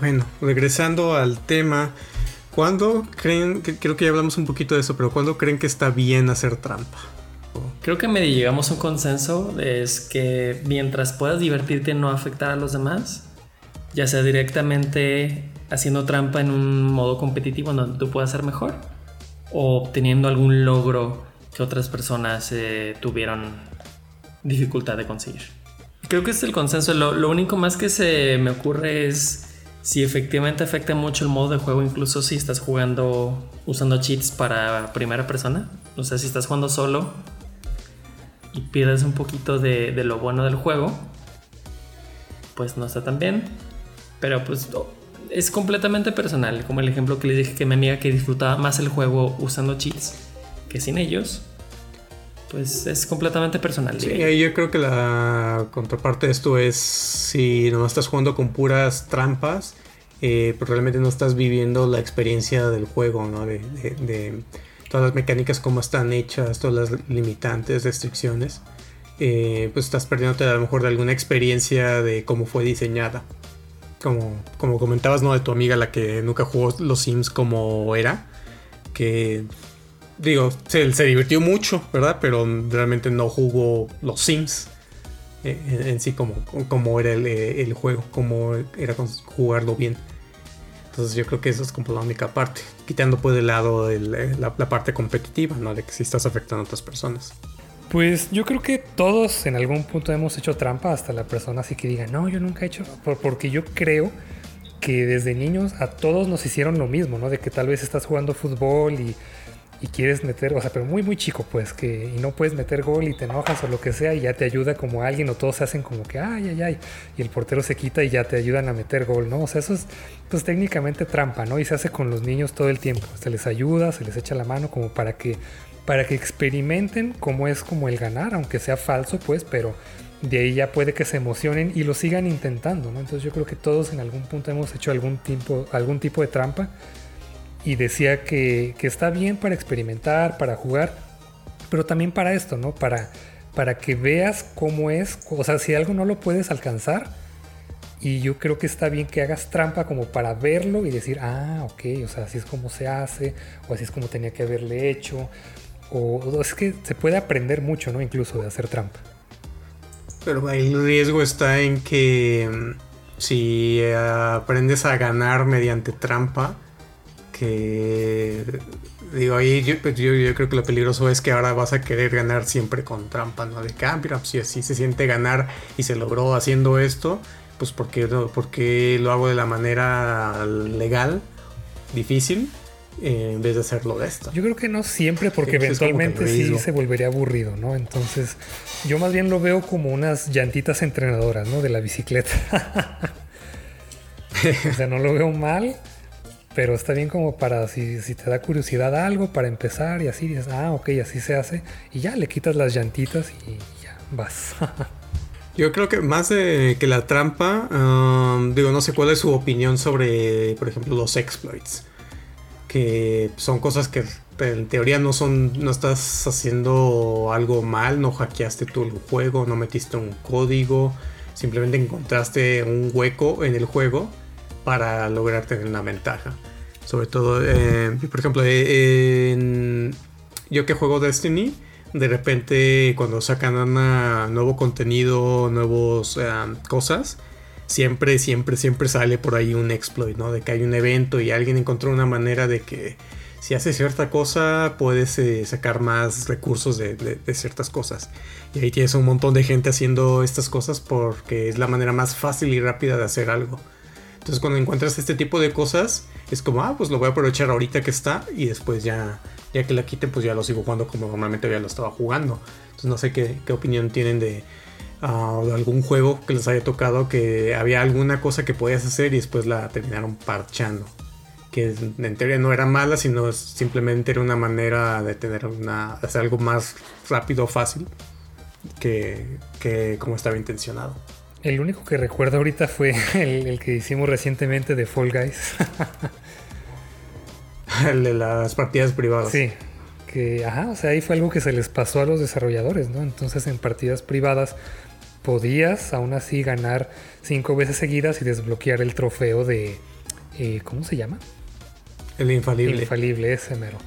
bueno, regresando al tema, ¿cuándo creen, creo que ya hablamos un poquito de eso, pero ¿cuándo creen que está bien hacer trampa? Creo que me llegamos a un consenso, es que mientras puedas divertirte no afectar a los demás, ya sea directamente haciendo trampa en un modo competitivo donde tú puedas ser mejor o obteniendo algún logro que otras personas eh, tuvieron dificultad de conseguir. Creo que es el consenso. Lo, único más que se me ocurre es si efectivamente afecta mucho el modo de juego, incluso si estás jugando usando cheats para primera persona. O sea, si estás jugando solo y pierdes un poquito de, de lo bueno del juego, pues no está tan bien. Pero pues es completamente personal, como el ejemplo que les dije que mi amiga que disfrutaba más el juego usando cheats que sin ellos. Pues es completamente personal. Sí, yo creo que la contraparte de esto es si no estás jugando con puras trampas, eh, pues realmente no estás viviendo la experiencia del juego, ¿no? De, todas las mecánicas, cómo están hechas, todas las limitantes, restricciones. Eh, pues estás perdiéndote a lo mejor de alguna experiencia de cómo fue diseñada como, como comentabas, ¿no? De tu amiga, la que nunca jugó los Sims como era. Que, digo, se, divirtió mucho, ¿verdad? Pero realmente no jugó los Sims eh, en, sí como, como era eh, el, juego, como era jugarlo bien. Entonces yo creo que eso es como la única parte, quitando pues de lado eh, la, la, parte competitiva, ¿no? De que si estás afectando a otras personas. Pues yo creo que todos en algún punto hemos hecho trampa, hasta la persona así que diga, no, yo nunca he hecho, porque yo creo que desde niños a todos nos hicieron lo mismo, ¿no? De que tal vez estás jugando fútbol y, quieres meter, o sea, pero muy, muy chico, pues, que y no puedes meter gol y te enojas o lo que sea y ya te ayuda como alguien o todos se hacen como que, ay, ay, ay, y el portero se quita y ya te ayudan a meter gol, ¿no? O sea, eso es, pues, técnicamente trampa, ¿no? Y se hace con los niños todo el tiempo, se les ayuda, se les echa la mano como para que para que experimenten cómo es como el ganar, aunque sea falso, pues, pero de ahí ya puede que se emocionen y lo sigan intentando, ¿no? Entonces yo creo que todos en algún punto hemos hecho algún tipo, algún tipo de trampa y decía que, está bien para experimentar, para jugar, pero también para esto, ¿no? Para, para que veas cómo es, o sea, si algo no lo puedes alcanzar, y yo creo que está bien que hagas trampa como para verlo y decir, ah, ok, o sea, así es como se hace, o así es como tenía que haberle hecho, o es que se puede aprender mucho, ¿no? Incluso de hacer trampa. Pero el riesgo está en que mm, si aprendes a ganar mediante trampa, que digo ahí pues, yo, yo, creo que lo peligroso es que ahora vas a querer ganar siempre con trampa, ¿no? De que, ah, si así se siente ganar y se logró haciendo esto, pues porque, porque lo hago de la manera legal, difícil, en vez de hacerlo de esto. Yo creo que no siempre, porque eventualmente sí se volvería aburrido, ¿no? Entonces, yo más bien lo veo como unas llantitas entrenadoras, ¿no? De la bicicleta. o sea, no lo veo mal, pero está bien como para si, si, te da curiosidad algo, para empezar y así dices, ah, ok, así se hace, y ya le quitas las llantitas y ya vas. Yo creo que más de que la trampa, um, digo, no sé cuál es su opinión sobre, por ejemplo, los exploits que son cosas que en teoría no son, no estás haciendo algo mal, no hackeaste tú el juego, no metiste un código, simplemente encontraste un hueco en el juego para lograr tener una ventaja. Sobre todo, eh, por ejemplo, eh, yo que juego Destiny, de repente cuando sacan nuevo contenido, nuevos eh, cosas, siempre, siempre, siempre sale por ahí un exploit, ¿no? De que hay un evento y alguien encontró una manera de que si hace cierta cosa puedes sacar más recursos de, ciertas cosas. Y ahí tienes un montón de gente haciendo estas cosas porque es la manera más fácil y rápida de hacer algo. Entonces cuando encuentras este tipo de cosas es como, ah, pues lo voy a aprovechar ahorita que está y después ya, ya que la quiten pues ya lo sigo jugando como normalmente ya lo estaba jugando. Entonces no sé qué, opinión tienen de o de algún juego que les haya tocado que había alguna cosa que podías hacer y después la terminaron parchando. Que en teoría no era mala, sino simplemente era una manera de tener una, hacer algo más rápido o fácil que, que como estaba intencionado. El único que recuerdo ahorita fue el, que hicimos recientemente de Fall Guys. el de las partidas privadas. Sí, que, ajá, o sea, ahí fue algo que se les pasó a los desarrolladores, ¿no? Entonces en partidas privadas podías aún así ganar cinco veces seguidas y desbloquear el trofeo de, eh, ¿cómo se llama? El infalible. El infalible, ese mero.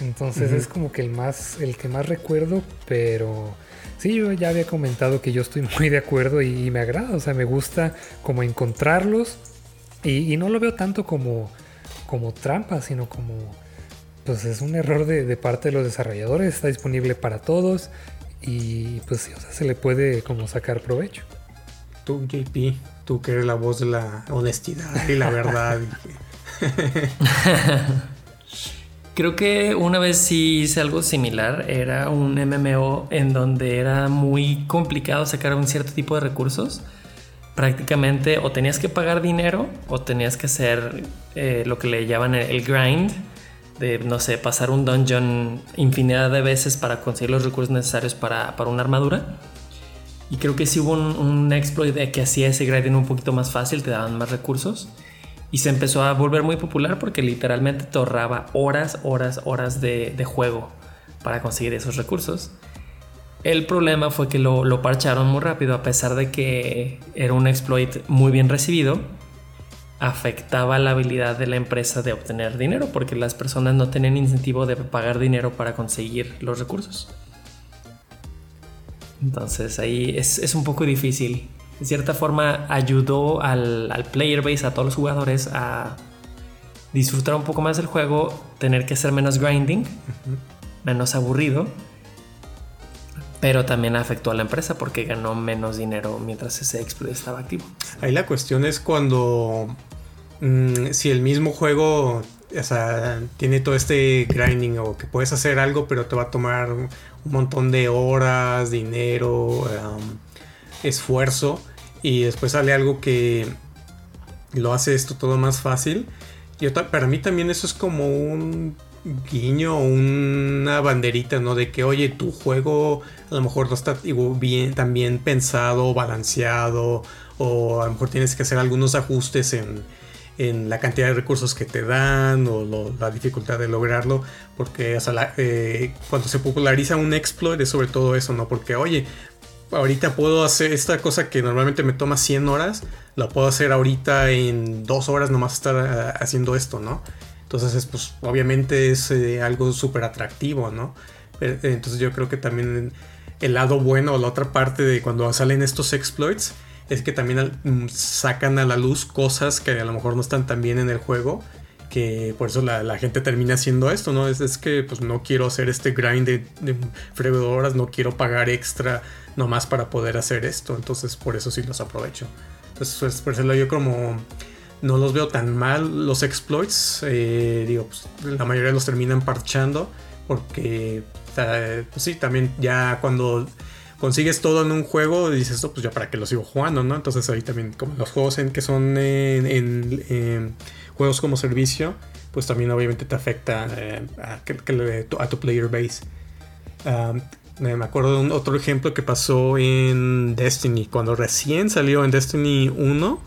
Entonces es como que el más, el que más recuerdo, pero Sí, yo ya había comentado que yo estoy muy de acuerdo y, me agrada, o sea, me gusta como encontrarlos y, no lo veo tanto como, como trampa, sino como, pues es un error de, parte de los desarrolladores, está disponible para todos y pues sí, o sea, se le puede como sacar provecho. Tú, JP, tú que eres la voz de la honestidad y la verdad. Creo que una vez sí hice algo similar. Era un MMO en donde era muy complicado sacar un cierto tipo de recursos. Prácticamente o tenías que pagar dinero o tenías que hacer eh, lo que le llaman el grind. De, no sé, pasar un dungeon infinidad de veces para conseguir los recursos necesarios para, para una armadura. Y creo que sí hubo un, un exploit que hacía ese grinding un poquito más fácil, te daban más recursos. Y se empezó a volver muy popular porque literalmente te ahorraba horas, horas, horas de, juego para conseguir esos recursos. El problema fue que lo, parcharon muy rápido, a pesar de que era un exploit muy bien recibido, afectaba la habilidad de la empresa de obtener dinero, porque las personas no tenían incentivo de pagar dinero para conseguir los recursos. Entonces ahí es, es un poco difícil de cierta forma ayudó al, player base, a todos los jugadores, a disfrutar un poco más del juego, tener que hacer menos grinding, menos aburrido, pero también afectó a la empresa porque ganó menos dinero mientras ese exploit estaba activo. Ahí la cuestión es cuando mm, si el mismo juego tiene todo este grinding o que puedes hacer algo pero te va a tomar un montón de horas, dinero, esfuerzo y después sale algo que lo hace esto todo más fácil. Y para mí también eso es como un guiño, una banderita, ¿no? De que, oye, tu juego a lo mejor no está bien, tan bien pensado, balanceado, o a lo mejor tienes que hacer algunos ajustes en, la cantidad de recursos que te dan o la dificultad de lograrlo, porque eh, cuando se populariza un exploit es sobre todo eso, ¿no? Porque, oye, ahorita puedo hacer esta cosa que normalmente me toma 100 horas, la puedo hacer ahorita en 2 horas nomás estar eh, haciendo esto, ¿no? Entonces, pues obviamente es eh, algo súper atractivo, ¿no? Entonces yo creo que también el lado bueno o la otra parte de cuando salen estos exploits es que también mm, sacan a la luz cosas que a lo mejor no están tan bien en el juego que por eso la, gente termina haciendo esto, ¿no? Es, que pues no quiero hacer este grind de, de horas, no quiero pagar extra nomás para poder hacer esto, entonces por eso sí los aprovecho. Entonces, pues, por eso yo como no los veo tan mal los exploits, eh, digo, pues, la mayoría los terminan parchando porque, pues sí, también ya cuando consigues todo en un juego, dices, oh, pues ya para qué lo sigo jugando, ¿no? Entonces ahí también, como los juegos en que son en, juegos como servicio, pues también obviamente te afecta eh, a, tu player base. me acuerdo de un otro ejemplo que pasó en Destiny, cuando recién salió en Destiny 1.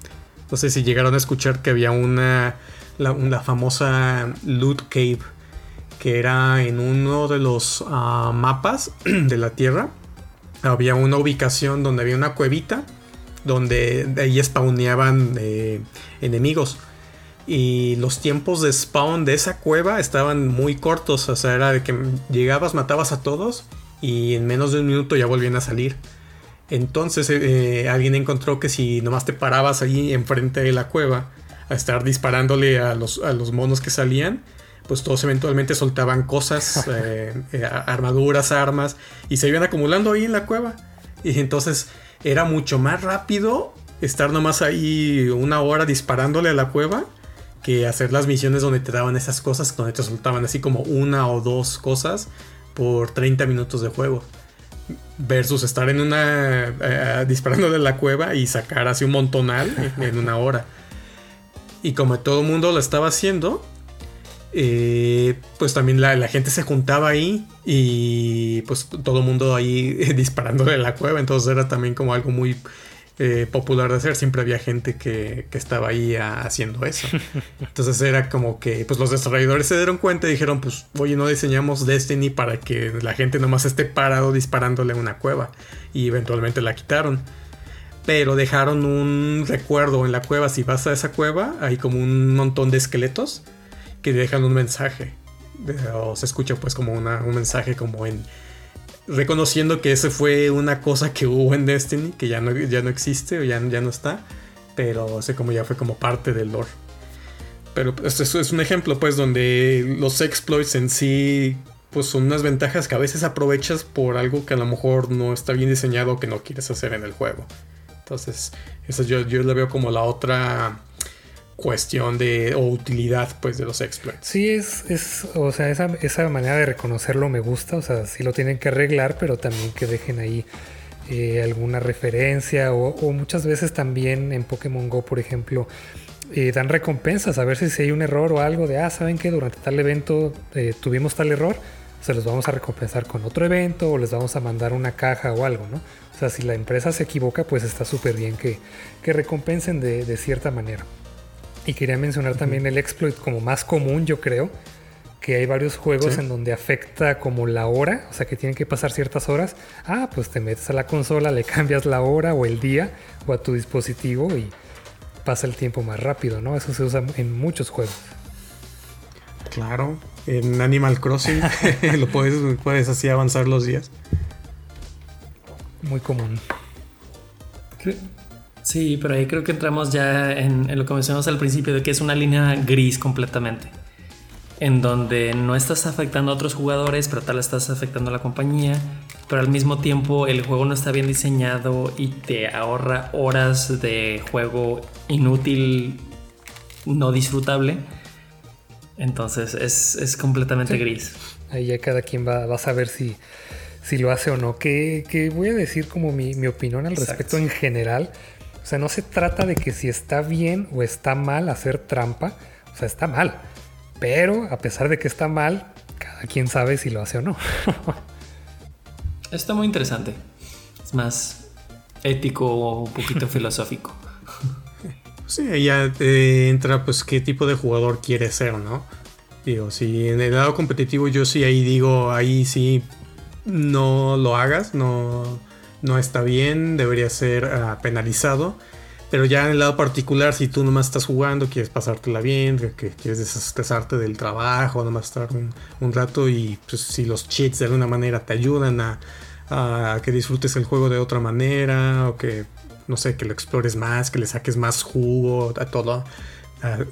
No sé si llegaron a escuchar que había una, la, famosa Loot Cave, que era en uno de los ah, mapas de la Tierra había una ubicación donde había una cuevita donde de ahí spawneaban eh, enemigos. Y los tiempos de spawn de esa cueva estaban muy cortos. O sea, era de que llegabas, matabas a todos y en menos de un minuto ya volvían a salir. Entonces eh, alguien encontró que si nomás te parabas ahí enfrente de la cueva a estar disparándole a los, a los monos que salían, pues todos eventualmente soltaban cosas, eh, eh, armaduras, armas, y se iban acumulando ahí en la cueva. Y entonces era mucho más rápido estar nomás ahí una hora disparándole a la cueva que hacer las misiones donde te daban esas cosas, donde te soltaban así como una o dos cosas por 30 minutos de juego. versus estar en una eh, disparándole la cueva y sacar así un montonal en una hora. Y como todo el mundo lo estaba haciendo, eh, pues también la, gente se juntaba ahí y pues todo el mundo ahí disparándole la cueva. Entonces era también como algo muy eh, popular de hacer. Siempre había gente que, estaba ahí haciendo eso. Entonces era como que pues los desarrolladores se dieron cuenta y dijeron pues oye no diseñamos Destiny para que la gente nomás esté parado disparándole una cueva. Y eventualmente la quitaron pero dejaron un recuerdo en la cueva. Si vas a esa cueva, hay como un montón de esqueletos que dejan un mensaje. O se escucha pues como un mensaje como en reconociendo que ese fue una cosa que hubo en Destiny, que ya no, ya no existe o ya, ya no está, pero ese como ya fue como parte del lore. Pero esto es un ejemplo pues donde los exploits en sí pues son unas ventajas que a veces aprovechas por algo que a lo mejor no está bien diseñado o que no quieres hacer en el juego. Entonces, eso yo, yo lo veo como la otra cuestión de o utilidad pues de los exploits. Sí, es, es o sea, esa, esa, manera de reconocerlo me gusta, o sea, sí lo tienen que arreglar, pero también que dejen ahí eh, alguna referencia o, muchas veces también en Pokémon Go, por ejemplo, eh, dan recompensas a ver si, hay un error o algo de, ah, ¿saben que durante tal evento eh, tuvimos tal error? Se los vamos a recompensar con otro evento o les vamos a mandar una caja o algo, ¿no? sea, si la empresa se equivoca, pues está súper bien que, recompensen de, cierta manera. Y quería mencionar también el exploit como más común, yo creo, que hay varios juegos en donde afecta como la hora, o sea que tienen que pasar ciertas horas. Ah, pues te metes a la consola, le cambias la hora o el día o a tu dispositivo y pasa el tiempo más rápido, ¿no? Eso se usa en muchos juegos. Claro, en Animal Crossing lo puedes, puedes así avanzar los días muy común. Sí, pero ahí creo que entramos ya en, lo que mencionamos al principio, de que es una línea gris completamente. En donde no estás afectando a otros jugadores, pero tal estás afectando a la compañía. Pero al mismo tiempo el juego no está bien diseñado y te ahorra horas de juego inútil, no disfrutable. Entonces es, completamente gris. Ahí ya cada quien va, va a saber si, si lo hace o no. Que, voy a decir como mi, opinión al respecto en general. O sea, no se trata de que si está bien o está mal hacer trampa. O sea, está mal. Pero a pesar de que está mal, cada quien sabe si lo hace o no. está muy interesante. Es más ético o un poquito filosófico. Sí, ahí ya entra pues qué tipo de jugador quiere ser, ¿no? Digo, si en el lado competitivo yo sí ahí digo, ahí sí no lo hagas, no, no está bien, debería ser ah, penalizado. Pero ya en el lado particular, si tú nomás estás jugando, quieres pasártela bien, que quieres desestresarte del trabajo, nomás estar un, rato y pues, si los cheats de alguna manera te ayudan a, que disfrutes el juego de otra manera o que, no sé, que lo explores más, que le saques más jugo a todo,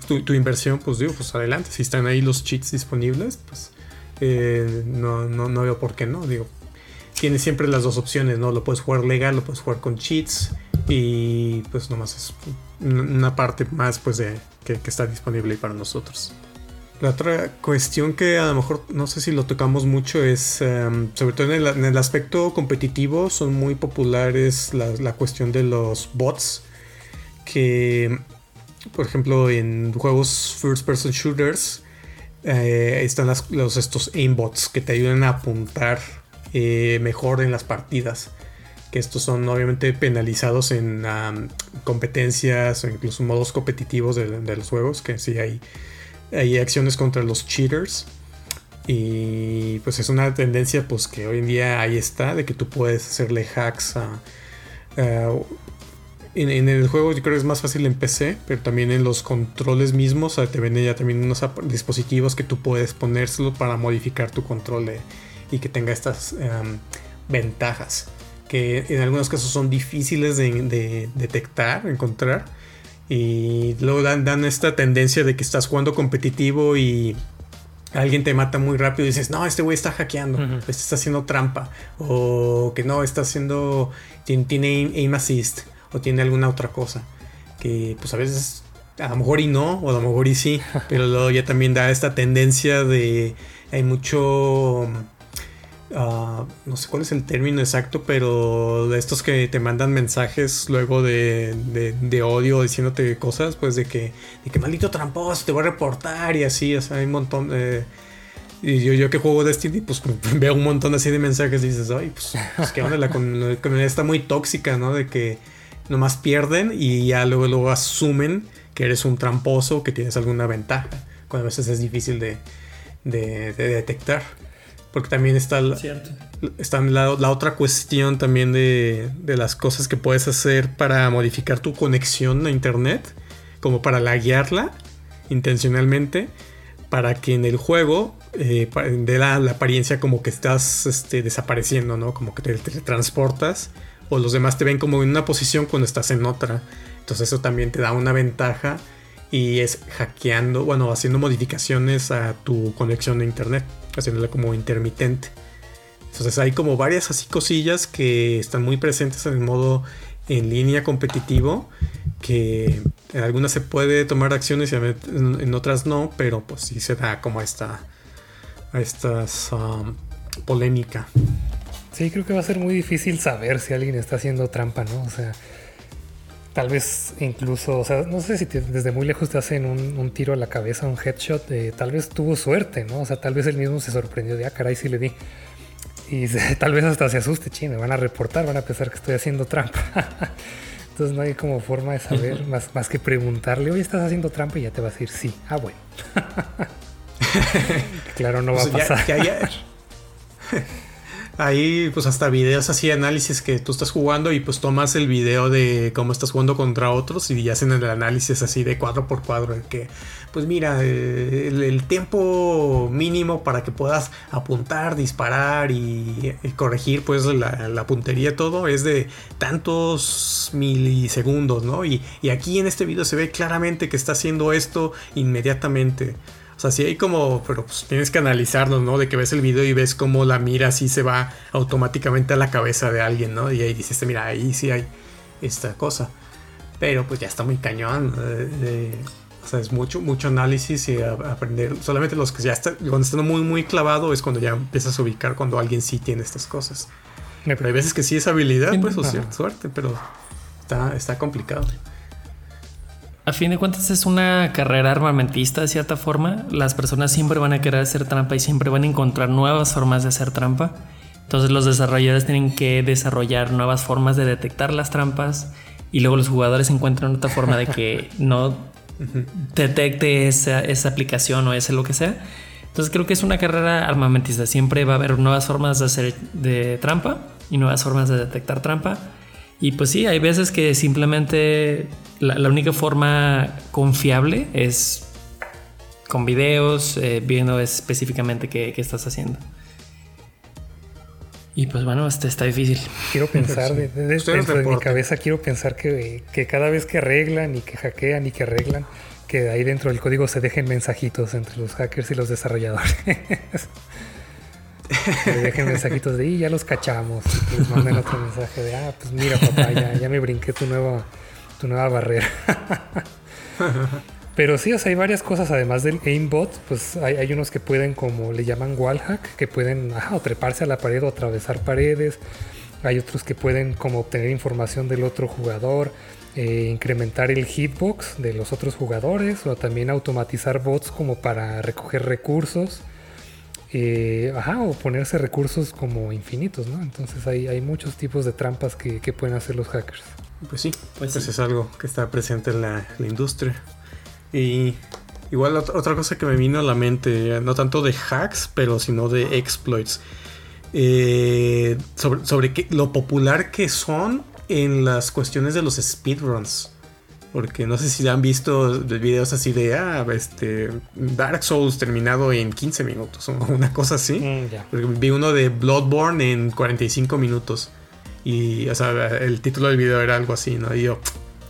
tu, inversión, pues digo, pues adelante. Si están ahí los cheats disponibles, pues eh, no, no, veo por qué no. Digo, tienes siempre las dos opciones, ¿no? Lo puedes jugar legal, lo puedes jugar con cheats. Y pues nomás es una parte más pues de que, está disponible para nosotros. La otra cuestión que a lo mejor no sé si lo tocamos mucho es, em, sobre todo en el, aspecto competitivo, son muy populares la, cuestión de los bots. Que, por ejemplo, en juegos first person shooters, eh, están los, estos aimbots que te ayudan a apuntar eh, mejor en las partidas. Que estos son obviamente penalizados en competencias o incluso modos competitivos de, los juegos. Que sí hay, hay acciones contra los cheaters. Y pues es una tendencia pues que hoy en día ahí está. De que tú puedes hacerle hacks a en, el juego yo creo que es más fácil en PC, pero también en los controles mismos te venden ya también unos dispositivos que tú puedes ponérselo para modificar tu control y que tenga estas em, ventajas que en algunos casos son difíciles de, detectar, encontrar. Y luego dan, esta tendencia de que estás jugando competitivo y alguien te mata muy rápido y dices, no, este güey está hackeando, este está haciendo trampa. O que no, está haciendo, tiene, tiene aim assist o tiene alguna otra cosa. Que pues a veces a lo mejor y no, o a lo mejor y sí, pero luego ya también da esta tendencia de hay mucho Ah, no sé cuál es el término exacto, pero de estos que te mandan mensajes luego de, de, odio diciéndote cosas, pues de que, de que maldito tramposo, te voy a reportar y así, o sea, hay un montón. Y yo, yo que juego Destiny, pues veo un montón así de mensajes y dices, ay, pues, pues que onda, la comunidad está muy tóxica, ¿no? De que nomás pierden y ya luego, luego asumen que eres un tramposo, que tienes alguna ventaja, cuando a veces es difícil de, de detectar. Porque también está, la, está la, otra cuestión también de, las cosas que puedes hacer para modificar tu conexión a internet, como para laguearla intencionalmente, para que en el juego eh, dé la, apariencia como que estás este, desapareciendo, ¿no? Como que te, te transportas o los demás te ven como en una posición cuando estás en otra. Entonces eso también te da una ventaja y es hackeando, bueno, haciendo modificaciones a tu conexión a internet haciéndola como intermitente. Entonces hay como varias así cosillas que están muy presentes en el modo en línea competitivo, que en algunas se puede tomar acciones y en otras no, pero pues sí se da como esta, a estas um, polémica. Sí, creo que va a ser muy difícil saber si alguien está haciendo trampa, ¿no? O sea, Tal vez incluso, o sea, no sé si desde muy lejos te hacen un, tiro a la cabeza, un headshot, tal vez tuvo suerte, ¿no? O sea, tal vez él mismo se sorprendió de, ah, caray, sí le di. Y tal vez hasta se asuste, chino, me van a reportar, van a pensar que estoy haciendo trampa. Entonces no hay como forma de saber, más, más que preguntarle, oye, ¿estás haciendo trampa? Y ya te va a decir, sí. Ah, bueno. claro, no va a pasar. Ahí pues hasta videos así, análisis que tú estás jugando y pues tomas el video de cómo estás jugando contra otros y hacen el análisis así de cuadro por cuadro. En que pues mira, eh, el, tiempo mínimo para que puedas apuntar, disparar y, corregir pues la, la, puntería todo es de tantos milisegundos, ¿no? Y, y aquí en este video se ve claramente que está haciendo esto inmediatamente. O sea, sí hay como, pero pues tienes que analizarlo, ¿no? De que ves el video y ves cómo la mira así se va automáticamente a la cabeza de alguien, ¿no? Y ahí dices, mira, ahí sí hay esta cosa. Pero pues ya está muy cañón. o sea, es mucho, mucho análisis y aprender. Solamente los que ya están, cuando están muy, muy clavado es cuando ya empiezas a ubicar cuando alguien sí tiene estas cosas. Pero hay veces que sí es habilidad, pues, o cierta suerte, pero está, está complicado a fin de cuentas es una carrera armamentista de cierta forma. Las personas siempre van a querer hacer trampa y siempre van a encontrar nuevas formas de hacer trampa. Entonces los desarrolladores tienen que desarrollar nuevas formas de detectar las trampas y luego los jugadores encuentran otra forma de que no detecte esa, esa aplicación o ese lo que sea. Entonces creo que es una carrera armamentista. Siempre va a haber nuevas formas de hacer de trampa y nuevas formas de detectar trampa. Y pues sí, hay veces que simplemente la, única forma confiable es con videos, eh, viendo específicamente qué, estás haciendo. Y pues bueno, este está difícil. Quiero pensar, dentro de mi cabeza quiero pensar que, cada vez que arreglan y que hackean y que arreglan, que ahí dentro del código se dejen mensajitos entre los hackers y los desarrolladores. que dejen mensajitos de, y ya los cachamos. Y les manden otro mensaje de, ah, pues mira papá, ya, ya me brinqué tu nueva tu nueva barrera. Pero sí, o sea, hay varias cosas, además del aimbot, pues hay, unos que pueden, como le llaman wallhack, que pueden o treparse a la pared o atravesar paredes. Hay otros que pueden como obtener información del otro jugador, eh, incrementar el hitbox de los otros jugadores o también automatizar bots como para recoger recursos. Eh, ajá, o ponerse recursos como infinitos, ¿no? Entonces hay, hay muchos tipos de trampas que pueden hacer los hackers. Pues sí, pues, pues es algo que está presente en la, industria. Y igual otra cosa que me vino a la mente, no tanto de hacks, pero sino de exploits. Eh, sobre sobre lo popular que son en las cuestiones de los speedruns. Porque no sé si han visto videos así de ah, este, Dark Souls terminado en 15 minutos o una cosa así. Mm, vi uno de Bloodborne en 45 minutos. Y, o sea, el título del video era algo así, ¿no? Y yo,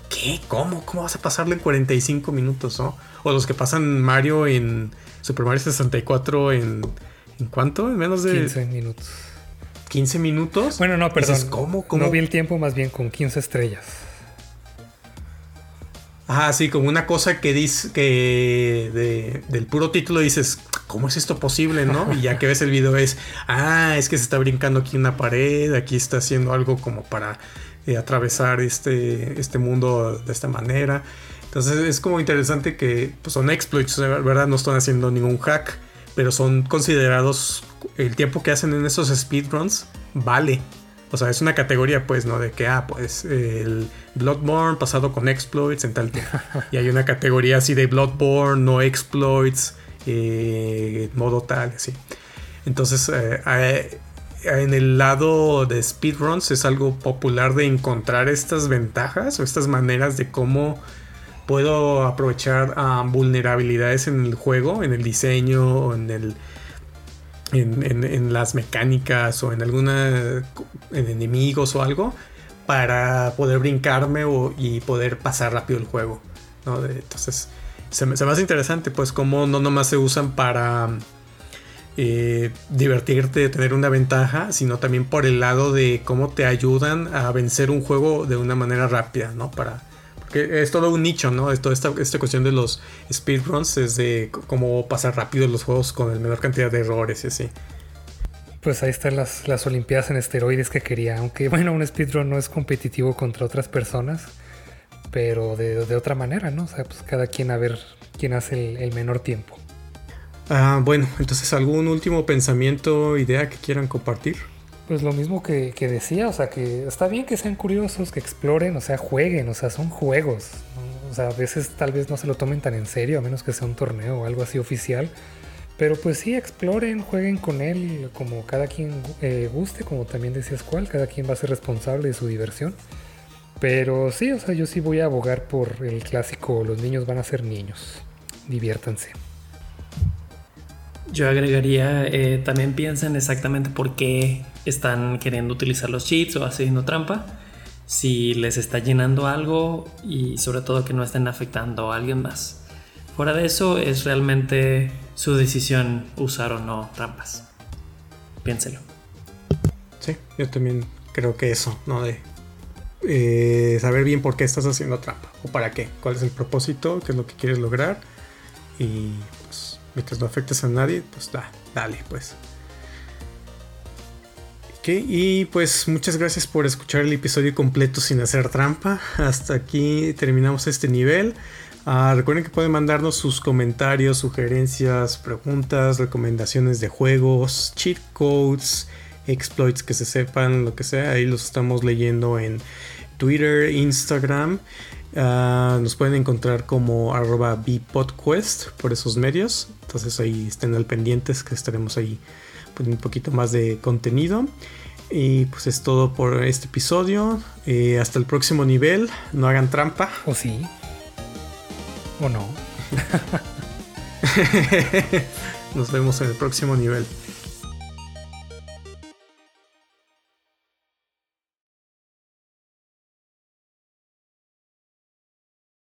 ¿qué? ¿Cómo? ¿Cómo vas a pasarlo en 45 minutos, no? O los que pasan Mario en Super Mario 64 en. ¿En cuánto? En menos de. 15 minutos. 15 minutos. Bueno, no, perdón. ¿cómo, ¿Cómo? No vi el tiempo, más bien con 15 estrellas. Ajá, sí, como una cosa que dice que del puro título dices, ¿cómo es esto posible, no? Y ya que ves el video es, ah, es que se está brincando aquí una pared, aquí está haciendo algo como para eh, atravesar este, este mundo de esta manera. Entonces es como interesante que pues, son exploits, ¿verdad? No están haciendo ningún hack, pero son considerados, el tiempo que hacen en esos speedruns vale. O sea, es una categoría, pues, ¿no? De que, ah, pues, el Bloodborne pasado con exploits en tal tiempo. Y hay una categoría así de Bloodborne, no exploits, eh, modo tal, así. Entonces, eh, eh, en el lado de speedruns es algo popular de encontrar estas ventajas o estas maneras de cómo puedo aprovechar ah, vulnerabilidades en el juego, en el diseño, o en el en, las mecánicas o en alguna en enemigos o algo para poder brincarme y poder pasar rápido el juego. entonces se me, hace interesante pues como no nomás se usan para eh, divertirte, tener una ventaja, sino también por el lado de cómo te ayudan a vencer un juego de una manera rápida, ¿no? Para, porque es todo un nicho, ¿no? Esto, esta, esta cuestión de los speedruns es de cómo pasar rápido los juegos con la menor cantidad de errores y así. Pues ahí están las, las Olimpiadas en esteroides que quería. Aunque bueno, un speedrun no es competitivo contra otras personas, pero de, de otra manera, ¿no? O sea, pues cada quien a ver quién hace el, menor tiempo. Ah, bueno, entonces algún último pensamiento, idea que quieran compartir. Pues lo mismo que, decía, o sea, que está bien que sean curiosos, que exploren, o sea, jueguen, o sea, son juegos. O sea, a veces tal vez no se lo tomen tan en serio, a menos que sea un torneo o algo así oficial. Pero pues sí, exploren, jueguen con él como cada quien eh, guste, como también decías cuál, cada quien va a ser responsable de su diversión. Pero sí, o sea, yo sí voy a abogar por el clásico, los niños van a ser niños, diviértanse. Yo agregaría, eh, también piensen exactamente por qué están queriendo utilizar los cheats o haciendo trampa. Si les está llenando algo y sobre todo que no estén afectando a alguien más. Fuera de eso es realmente su decisión usar o no trampas. Piénselo. Sí, yo también creo que eso, ¿no? De eh, saber bien por qué estás haciendo trampa o para qué, cuál es el propósito, qué es lo que quieres lograr y mientras no afectes a nadie, pues da, dale, pues. Ok, y pues muchas gracias por escuchar el episodio completo sin hacer trampa. Hasta aquí terminamos este nivel. Ah, recuerden que pueden mandarnos sus comentarios, sugerencias, preguntas, recomendaciones de juegos, cheat codes, exploits que se sepan, lo que sea. Ahí los estamos leyendo en Twitter, Instagram. Ah, nos pueden encontrar como arroba bpodquest por esos medios. Entonces ahí estén al pendientes que estaremos ahí poniendo un poquito más de contenido. Y pues es todo por este episodio. Eh, hasta el próximo nivel. No hagan trampa. ¿O sí? ¿O no? Nos vemos en el próximo nivel.